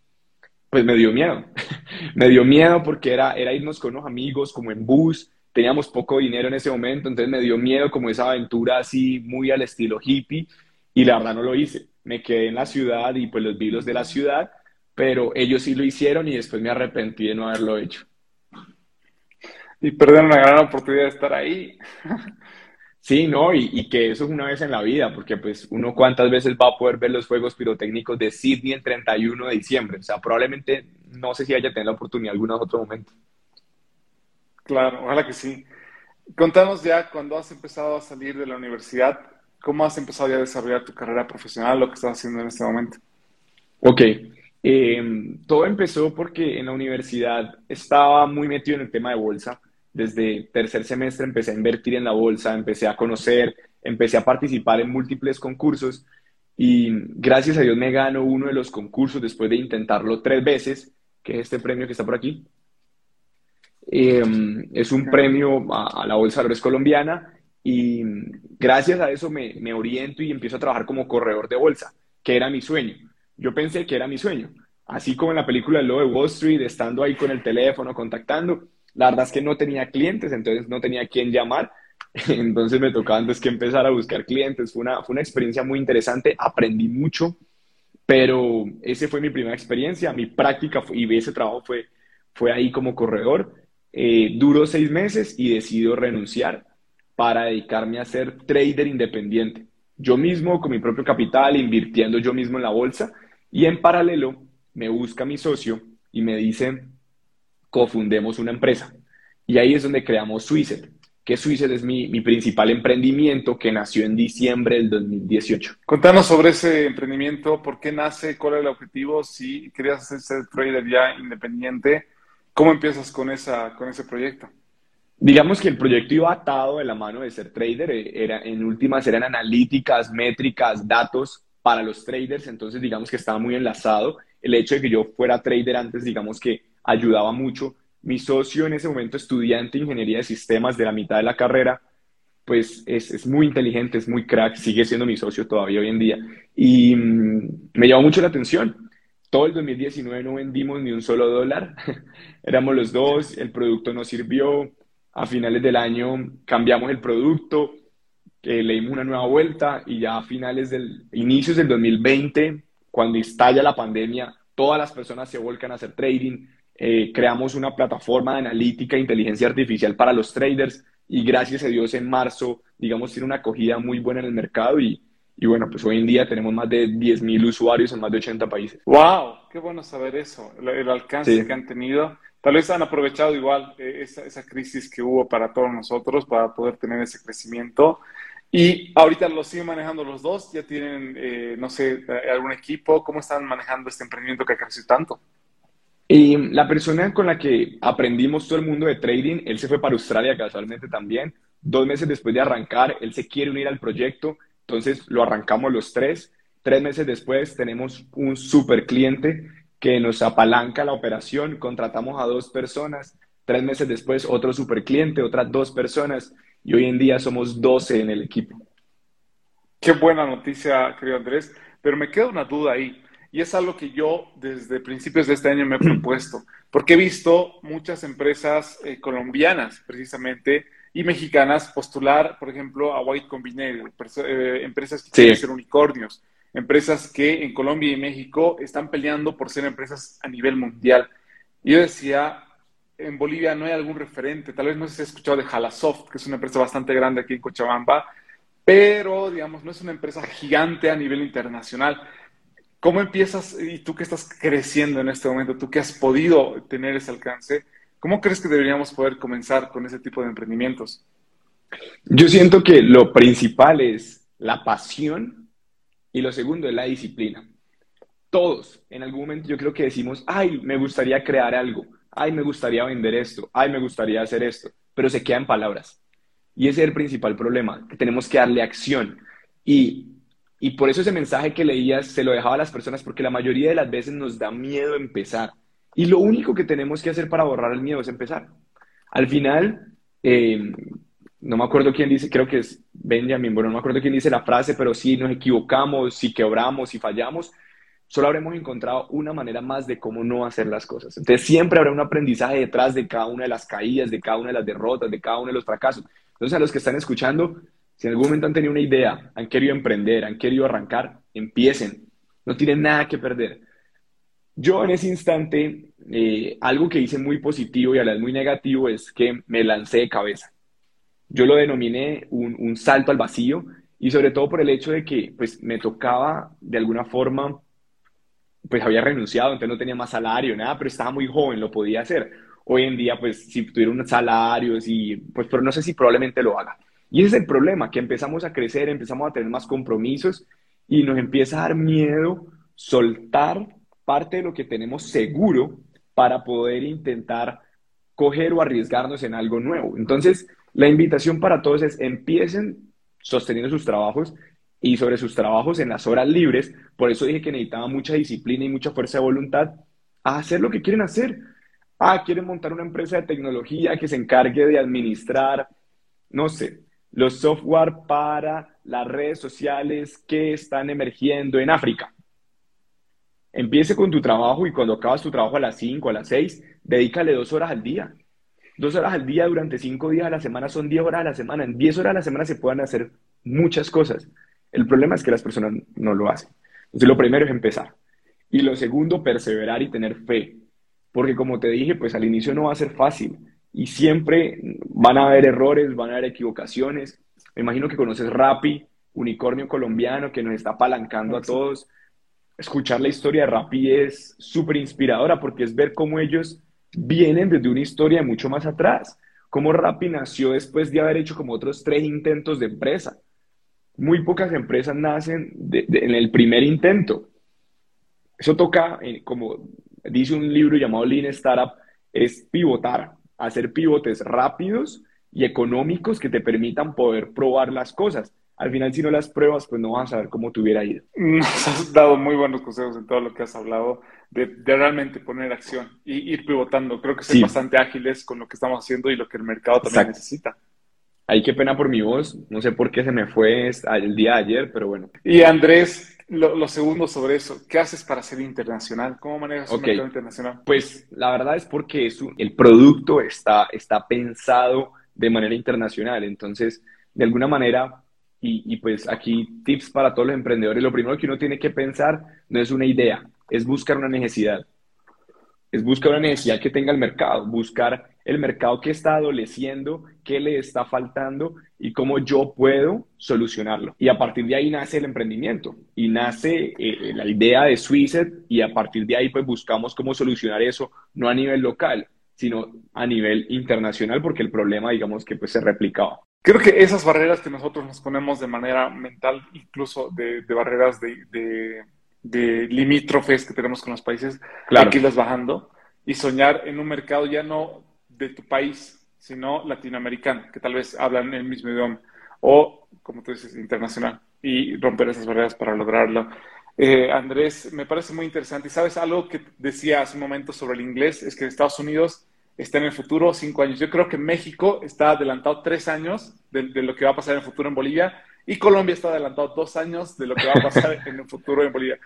Pues me dio miedo. <laughs> me dio miedo porque era, era irnos con unos amigos como en bus, teníamos poco dinero en ese momento, entonces me dio miedo como esa aventura así muy al estilo hippie y la verdad no lo hice. Me quedé en la ciudad y pues los vi los de la ciudad pero ellos sí lo hicieron y después me arrepentí de no haberlo hecho. Y perdieron una gran oportunidad de estar ahí. Sí, no, y, y, que eso es una vez en la vida, porque pues uno cuántas veces va a poder ver los Juegos Pirotécnicos de Sydney el 31 de diciembre. O sea, probablemente no sé si haya tenido la oportunidad en algún otro momento. Claro, ojalá que sí. Contanos ya cuando has empezado a salir de la universidad, ¿cómo has empezado ya a desarrollar tu carrera profesional, lo que estás haciendo en este momento? Ok, eh, todo empezó porque en la universidad estaba muy metido en el tema de bolsa. Desde tercer semestre empecé a invertir en la bolsa, empecé a conocer, empecé a participar en múltiples concursos y gracias a Dios me gano uno de los concursos después de intentarlo tres veces, que es este premio que está por aquí. Eh, es un premio a, la Bolsa de Valores colombiana y gracias a eso me, me oriento y empiezo a trabajar como corredor de bolsa, que era mi sueño. Yo pensé que era mi sueño. Así como en la película El Lobo de Wall Street, estando ahí con el teléfono, contactando, la verdad es que no tenía clientes, entonces no tenía quién llamar. <laughs> Entonces me tocaba antes que empezar a buscar clientes. Fue una, fue una experiencia muy interesante, aprendí mucho, pero esa fue mi primera experiencia. Mi práctica y ese trabajo fue, fue ahí como corredor. Eh, duró seis meses y decido renunciar para dedicarme a ser trader independiente. Yo mismo, con mi propio capital, invirtiendo yo mismo en la bolsa y en paralelo me busca mi socio y me dice, cofundemos una empresa. Y ahí es donde creamos Suicet, que Suicet es mi, mi, principal emprendimiento que nació en diciembre del 2018. Contanos sobre ese emprendimiento, por qué nace, cuál es el objetivo, si querías ser trader ya independiente, ¿cómo empiezas con, esa, con ese proyecto? Digamos que el proyecto iba atado de la mano de ser trader, eh, era, en últimas eran analíticas, métricas, datos para los traders, entonces digamos que estaba muy enlazado. El hecho de que yo fuera trader antes, digamos que ayudaba mucho. Mi socio en ese momento, estudiante de ingeniería de sistemas de la mitad de la carrera, pues es, es muy inteligente, es muy crack, sigue siendo mi socio todavía hoy en día. Y mmm, me llamó mucho la atención. Todo el 2019 no vendimos ni un solo dólar, <laughs> éramos los dos, el producto no sirvió. A finales del año cambiamos el producto, eh, le dimos una nueva vuelta y ya a finales del, inicios del 2020, cuando estalla la pandemia, todas las personas se volcan a hacer trading, eh, creamos una plataforma de analítica e inteligencia artificial para los traders y gracias a Dios en marzo, digamos, tiene una acogida muy buena en el mercado y, y bueno, pues hoy en día tenemos más de 10.000 usuarios en más de 80 países. ¡Wow! Qué bueno saber eso, el, el alcance sí. que han tenido. Tal vez han aprovechado igual eh, esa, esa crisis que hubo para todos nosotros para poder tener ese crecimiento. Y ahorita lo siguen manejando los dos, ya tienen, eh, no sé, algún equipo, ¿cómo están manejando este emprendimiento que ha crecido tanto? Y la persona con la que aprendimos todo el mundo de trading, él se fue para Australia casualmente también. Dos meses después de arrancar, él se quiere unir al proyecto, entonces lo arrancamos los tres. Tres meses después tenemos un super cliente que nos apalanca la operación, contratamos a dos personas. Tres meses después otro super cliente, otras dos personas y hoy en día somos 12 en el equipo. Qué buena noticia, querido Andrés, pero me queda una duda ahí. Y es algo que yo desde principios de este año me he propuesto, porque he visto muchas empresas eh, colombianas precisamente y mexicanas postular, por ejemplo, a White Combinator, eh, empresas que sí. quieren ser unicornios, empresas que en Colombia y México están peleando por ser empresas a nivel mundial. Y yo decía, en Bolivia no hay algún referente. Tal vez no se ha escuchado de Jalasoft, que es una empresa bastante grande aquí en Cochabamba, pero digamos, no es una empresa gigante a nivel internacional. ¿Cómo empiezas, y tú que estás creciendo en este momento, tú que has podido tener ese alcance, cómo crees que deberíamos poder comenzar con ese tipo de emprendimientos? Yo siento que lo principal es la pasión y lo segundo es la disciplina. Todos, en algún momento yo creo que decimos, ay, me gustaría crear algo, ay, me gustaría vender esto, ay, me gustaría hacer esto, pero se queda en palabras. Y ese es el principal problema, que tenemos que darle acción. Y y por eso ese mensaje que leías se lo dejaba a las personas, porque la mayoría de las veces nos da miedo empezar. Y lo único que tenemos que hacer para borrar el miedo es empezar. Al final, eh, no me acuerdo quién dice, creo que es Benjamin, bueno, no me acuerdo quién dice la frase, pero si nos equivocamos, si quebramos, si fallamos, solo habremos encontrado una manera más de cómo no hacer las cosas. Entonces siempre habrá un aprendizaje detrás de cada una de las caídas, de cada una de las derrotas, de cada uno de los fracasos. Entonces a los que están escuchando, si en algún momento han tenido una idea, han querido emprender, han querido arrancar, empiecen. No tienen nada que perder. Yo en ese instante, eh, algo que hice muy positivo y a la vez muy negativo es que me lancé de cabeza. Yo lo denominé un, salto al vacío y sobre todo por el hecho de que pues, me tocaba de alguna forma, pues había renunciado, entonces no tenía más salario, nada, pero estaba muy joven, lo podía hacer. Hoy en día, pues si tuviera un salario, y, pues, pero no sé si probablemente lo haga. Y ese es el problema, que empezamos a crecer, empezamos a tener más compromisos y nos empieza a dar miedo soltar parte de lo que tenemos seguro para poder intentar coger o arriesgarnos en algo nuevo. Entonces, la invitación para todos es empiecen sosteniendo sus trabajos y sobre sus trabajos en las horas libres. Por eso dije que necesitaba mucha disciplina y mucha fuerza de voluntad a hacer lo que quieren hacer. Ah, quieren montar una empresa de tecnología que se encargue de administrar, no sé, los software para las redes sociales que están emergiendo en África. Empiece con tu trabajo y cuando acabas tu trabajo a las 5, a las 6, dedícale dos horas al día. Dos horas al día durante cinco días a la semana son 10 horas a la semana. En 10 horas a la semana se pueden hacer muchas cosas. El problema es que las personas no lo hacen. Entonces, lo primero es empezar. Y lo segundo, perseverar y tener fe. Porque como te dije, pues al inicio no va a ser fácil y siempre van a haber errores, van a haber equivocaciones. Me imagino que conoces Rappi, unicornio colombiano que nos está apalancando a todos. Escuchar la historia de Rappi es súper inspiradora porque es ver cómo ellos vienen desde una historia mucho más atrás. Cómo Rappi nació después de haber hecho como otros tres intentos de empresa. Muy pocas empresas nacen en el primer intento. Eso toca, eh, como dice un libro llamado Lean Startup, es pivotar hacer pivotes rápidos y económicos que te permitan poder probar las cosas. Al final, si no las pruebas, pues no vas a saber cómo te hubiera ido. <laughs> Nos has dado muy buenos consejos en todo lo que has hablado de, realmente poner acción y ir pivotando. Creo que ser bastante ágiles con lo que estamos haciendo y lo que el mercado también necesita. Ay, qué pena por mi voz. No sé por qué se me fue el día de ayer, pero bueno. Y Andrés, lo, segundo sobre eso, ¿qué haces para ser internacional? ¿Cómo manejas un mercado internacional? Pues la verdad es porque el producto está, está pensado de manera internacional. Entonces, de alguna manera, y, y, pues aquí tips para todos los emprendedores, lo primero que uno tiene que pensar no es una idea, es buscar una necesidad. Es buscar una necesidad que tenga el mercado, buscar el mercado que está adoleciendo, qué le está faltando y cómo yo puedo solucionarlo. Y a partir de ahí nace el emprendimiento y nace eh, la idea de Swisset y a partir de ahí pues buscamos cómo solucionar eso, no a nivel local, sino a nivel internacional porque el problema digamos que pues se replicaba. Creo que esas barreras que nosotros nos ponemos de manera mental, incluso de, barreras de, limítrofes que tenemos con los países, hay que irlas bajando y soñar en un mercado ya no de tu país, sino latinoamericano, que tal vez hablan el mismo idioma, o, como tú dices, internacional, y romper esas barreras para lograrlo. Eh, Andrés, me parece muy interesante. Y sabes algo que decía hace un momento sobre el inglés, es que Estados Unidos está en el futuro cinco años. Yo creo que México está adelantado tres años de, lo que va a pasar en el futuro en Bolivia y Colombia está adelantado dos años de lo que va a pasar <laughs> en el futuro en Bolivia.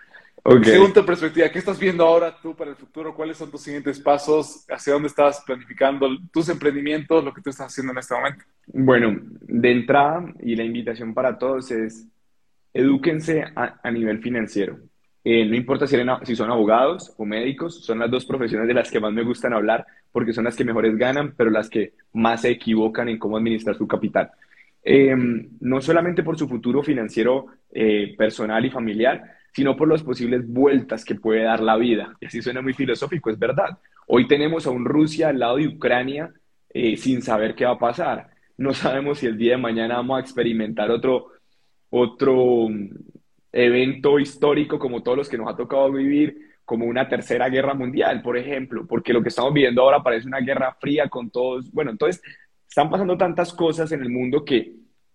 Según tu perspectiva, ¿qué estás viendo ahora tú para el futuro? ¿Cuáles son tus siguientes pasos? ¿Hacia dónde estás planificando tus emprendimientos, lo que tú estás haciendo en este momento? Bueno, de entrada, y la invitación para todos es, edúquense a, nivel financiero. Eh, no importa si, si, son abogados o médicos, son las dos profesiones de las que más me gustan hablar porque son las que mejores ganan, pero las que más se equivocan en cómo administrar su capital. Eh, no solamente por su futuro financiero eh, personal y familiar, sino por las posibles vueltas que puede dar la vida. Y así suena muy filosófico, es verdad. Hoy tenemos a un Rusia al lado de Ucrania eh, sin saber qué va a pasar. No sabemos si el día de mañana vamos a experimentar otro, otro mm, evento histórico como todos los que nos ha tocado vivir, como una tercera guerra mundial, por ejemplo, porque lo que estamos viviendo ahora parece una guerra fría con todos. Bueno, entonces están pasando tantas cosas en el mundo que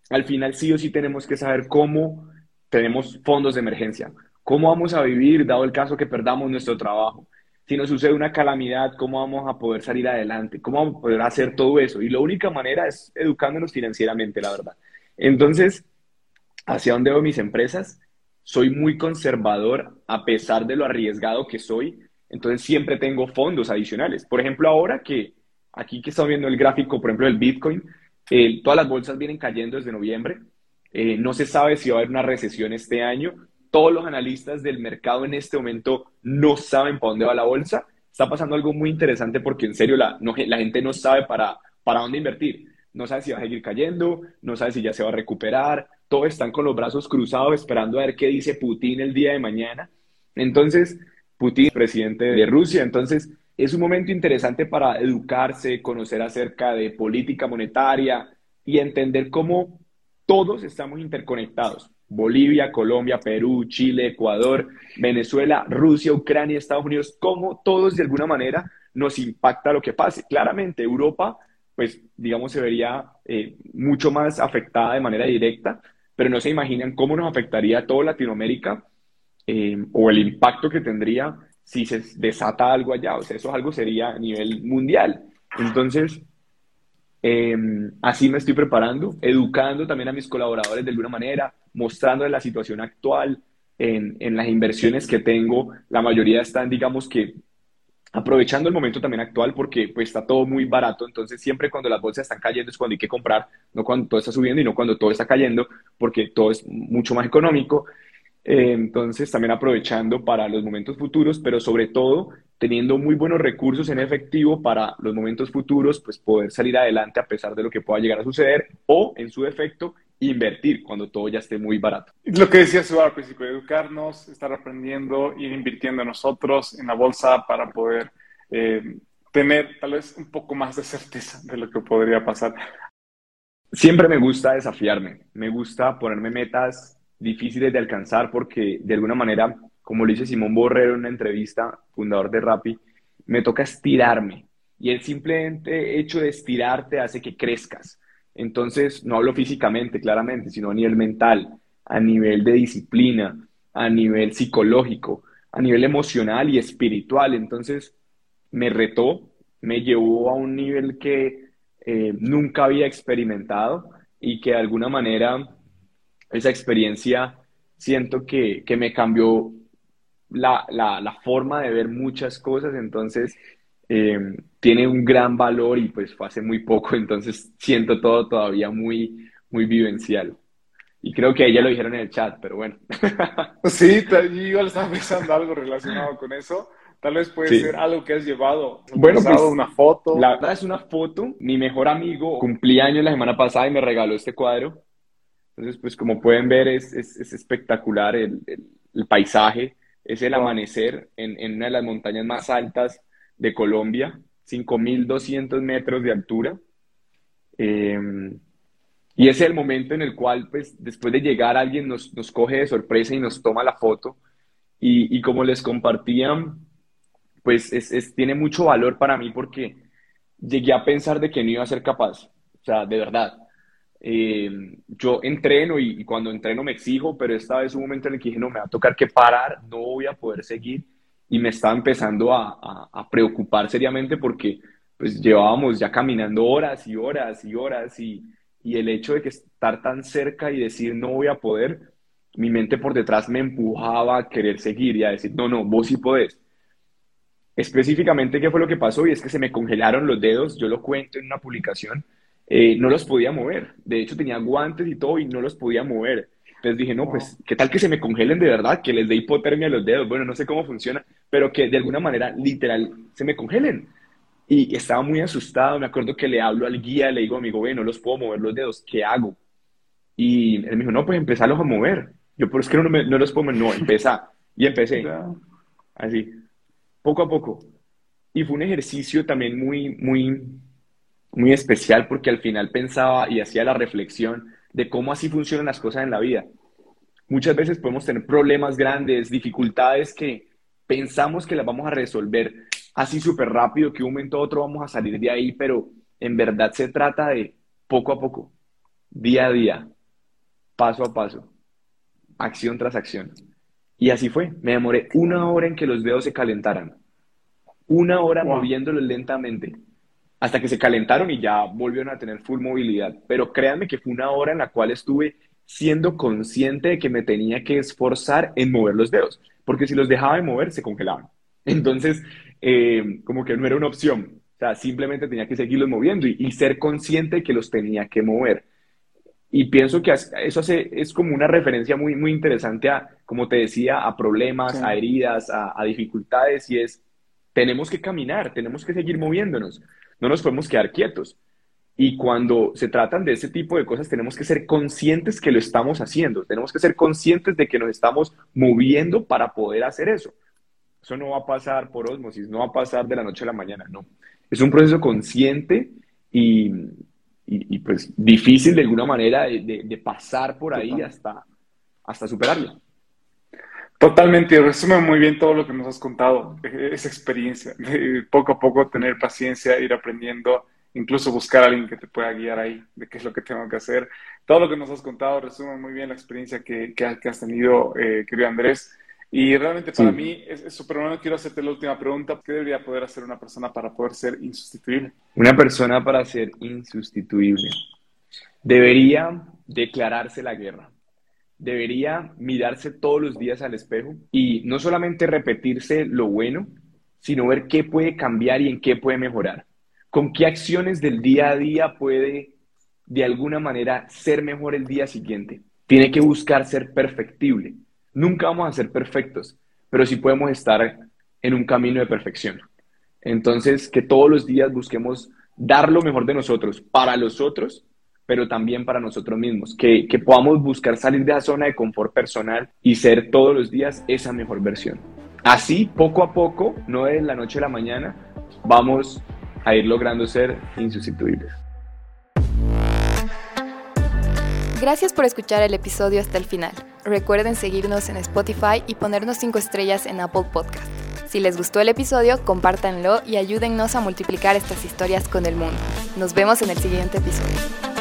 al final sí o sí tenemos que saber cómo tenemos fondos de emergencia, cómo vamos a vivir dado el caso que perdamos nuestro trabajo. Si nos sucede una calamidad, ¿cómo vamos a poder salir adelante? ¿Cómo vamos a poder hacer todo eso? Y la única manera es educándonos financieramente, la verdad. Entonces, ¿hacia dónde veo mis empresas? Soy muy conservador a pesar de lo arriesgado que soy. Entonces, siempre tengo fondos adicionales. Por ejemplo, ahora que aquí que estamos viendo el gráfico, por ejemplo, del Bitcoin, eh, todas las bolsas vienen cayendo desde noviembre. Eh, no se sabe si va a haber una recesión este año. Todos los analistas del mercado en este momento no saben para dónde va la bolsa. Está pasando algo muy interesante porque en serio la, gente no sabe para, para dónde invertir. No sabe si va a seguir cayendo, no sabe si ya se va a recuperar. Todos están con los brazos cruzados esperando a ver qué dice Putin el día de mañana. Entonces, Putin es presidente de Rusia. Entonces, es un momento interesante para educarse, conocer acerca de política monetaria y entender cómo todos estamos interconectados. Bolivia, Colombia, Perú, Chile, Ecuador, Venezuela, Rusia, Ucrania, Estados Unidos, cómo todos de alguna manera nos impacta lo que pase. Claramente, Europa, pues digamos, se vería eh, mucho más afectada de manera directa, pero no se imaginan cómo nos afectaría a toda Latinoamérica eh, o el impacto que tendría si se desata algo allá. O sea, eso algo sería a nivel mundial. Entonces, em, así me estoy preparando, educando también a mis colaboradores de alguna manera, mostrando la situación actual en, en las inversiones que tengo. La mayoría están, digamos que, aprovechando el momento también actual porque pues está todo muy barato, entonces siempre cuando las bolsas están cayendo es cuando hay que comprar, no cuando todo está subiendo y no cuando todo está cayendo, porque todo es mucho más económico. Eh, entonces, también aprovechando para los momentos futuros, pero sobre todo teniendo muy buenos recursos en efectivo para los momentos futuros, pues poder salir adelante a pesar de lo que pueda llegar a suceder o, en su defecto, invertir cuando todo ya esté muy barato. Lo que decía su al principio, educarnos, estar aprendiendo, ir invirtiendo nosotros en la bolsa para poder eh, tener tal vez un poco más de certeza de lo que podría pasar. Siempre me gusta desafiarme, me gusta ponerme metas difíciles de alcanzar porque de alguna manera, como lo dice Simón Borrero en una entrevista, fundador de Rappi, me toca estirarme y el simplemente hecho de estirarte hace que crezcas. Entonces, no hablo físicamente, claramente, sino a nivel mental, a nivel de disciplina, a nivel psicológico, a nivel emocional y espiritual. Entonces, me retó, me llevó a un nivel que eh, nunca había experimentado y que de alguna manera esa experiencia siento que, que me cambió la, la, la, forma de ver muchas cosas, entonces eh, tiene un gran valor y pues fue hace muy poco, entonces siento todo todavía muy, muy vivencial. Y creo que ella lo dijeron en el chat, pero bueno. <laughs> Sí, yo igual estaba pensando algo relacionado con eso. Tal vez puede ser algo que has llevado. Bueno, pues, una foto. La verdad es una foto. Mi mejor amigo cumplí años la semana pasada y me regaló este cuadro. Entonces, pues como pueden ver, es, es, espectacular el, el, paisaje. Es el amanecer en, en, una de las montañas más altas de Colombia, 5.200 metros de altura. Em, y es el momento en el cual, pues, después de llegar, alguien nos, nos coge de sorpresa y nos toma la foto. Y, y como les compartían, pues es, es, tiene mucho valor para mí porque llegué a pensar de que no iba a ser capaz. O sea, de verdad. Eh, yo entreno y, cuando entreno me exijo, pero esta vez un momento en el que dije, no, me va a tocar que parar, no voy a poder seguir y me estaba empezando a, a, preocupar seriamente porque pues llevábamos ya caminando horas y horas y horas y, y el hecho de que estar tan cerca y decir no voy a poder, mi mente por detrás me empujaba a querer seguir y a decir, no, no, vos sí podés. Específicamente, ¿qué fue lo que pasó? Y es que se me congelaron los dedos, yo lo cuento en una publicación, eh, no los podía mover. De hecho, tenía guantes y todo y no los podía mover. Entonces dije, no, pues, ¿qué tal que se me congelen de verdad? Que les dé hipotermia a los dedos. Bueno, no sé cómo funciona, pero que de alguna manera, literal, se me congelen. Y estaba muy asustado. Me acuerdo que le hablo al guía, le digo, amigo, bueno, no los puedo mover los dedos, ¿qué hago? Y él me dijo, no, pues empezarlos a mover. Yo, pero es que no, me, no los pongo, no, empieza. Y empecé. Así, poco a poco. Y fue un ejercicio también muy, muy, muy especial porque al final pensaba y hacía la reflexión de cómo así funcionan las cosas en la vida. Muchas veces podemos tener problemas grandes, dificultades que pensamos que las vamos a resolver así súper rápido, que un momento a otro vamos a salir de ahí, pero en verdad se trata de poco a poco, día a día, paso a paso, acción tras acción. Y así fue, me demoré una hora en que los dedos se calentaran, una hora moviéndolos lentamente, hasta que se calentaron y ya volvieron a tener full movilidad. Pero créanme que fue una hora en la cual estuve siendo consciente de que me tenía que esforzar en mover los dedos, porque si los dejaba de mover se congelaban. <laughs> Entonces, eh, como que no era una opción, o sea, simplemente tenía que seguirlos moviendo y, ser consciente de que los tenía que mover. Y pienso que eso hace, es como una referencia muy, muy interesante a, como te decía, a problemas, a heridas, a, a dificultades, y es, tenemos que caminar, tenemos que seguir moviéndonos, no nos podemos quedar quietos. Y cuando se tratan de ese tipo de cosas, tenemos que ser conscientes que lo estamos haciendo, tenemos que ser conscientes de que nos estamos moviendo para poder hacer eso. Eso no va a pasar por osmosis, no va a pasar de la noche a la mañana, no. Es un proceso consciente y, y, pues difícil de alguna manera de, pasar por ahí hasta, hasta superarlo. Totalmente, resume muy bien todo lo que nos has contado, esa experiencia, <laughs> de poco a poco tener paciencia, ir aprendiendo incluso buscar a alguien que te pueda guiar ahí de qué es lo que tengo que hacer. Todo lo que nos has contado resume muy bien la experiencia que, que, has tenido, eh, querido Andrés. Y realmente para mí es súper bueno. Quiero hacerte la última pregunta. ¿Qué debería poder hacer una persona para poder ser insustituible? Una persona para ser insustituible debería declararse la guerra. Debería mirarse todos los días al espejo y no solamente repetirse lo bueno, sino ver qué puede cambiar y en qué puede mejorar con qué acciones del día a día puede de alguna manera ser mejor el día siguiente. Tiene que buscar ser perfectible. Nunca vamos a ser perfectos, pero sí podemos estar en un camino de perfección. Entonces, que todos los días busquemos dar lo mejor de nosotros para los otros, pero también para nosotros mismos. Que, que podamos buscar salir de la zona de confort personal y ser todos los días esa mejor versión. Así, poco a poco, no de la noche a la mañana, vamos a ir logrando ser insustituibles. Gracias por escuchar el episodio hasta el final. Recuerden seguirnos en Spotify y ponernos 5 estrellas en Apple Podcast. Si les gustó el episodio, compártanlo y ayúdennos a multiplicar estas historias con el mundo. Nos vemos en el siguiente episodio.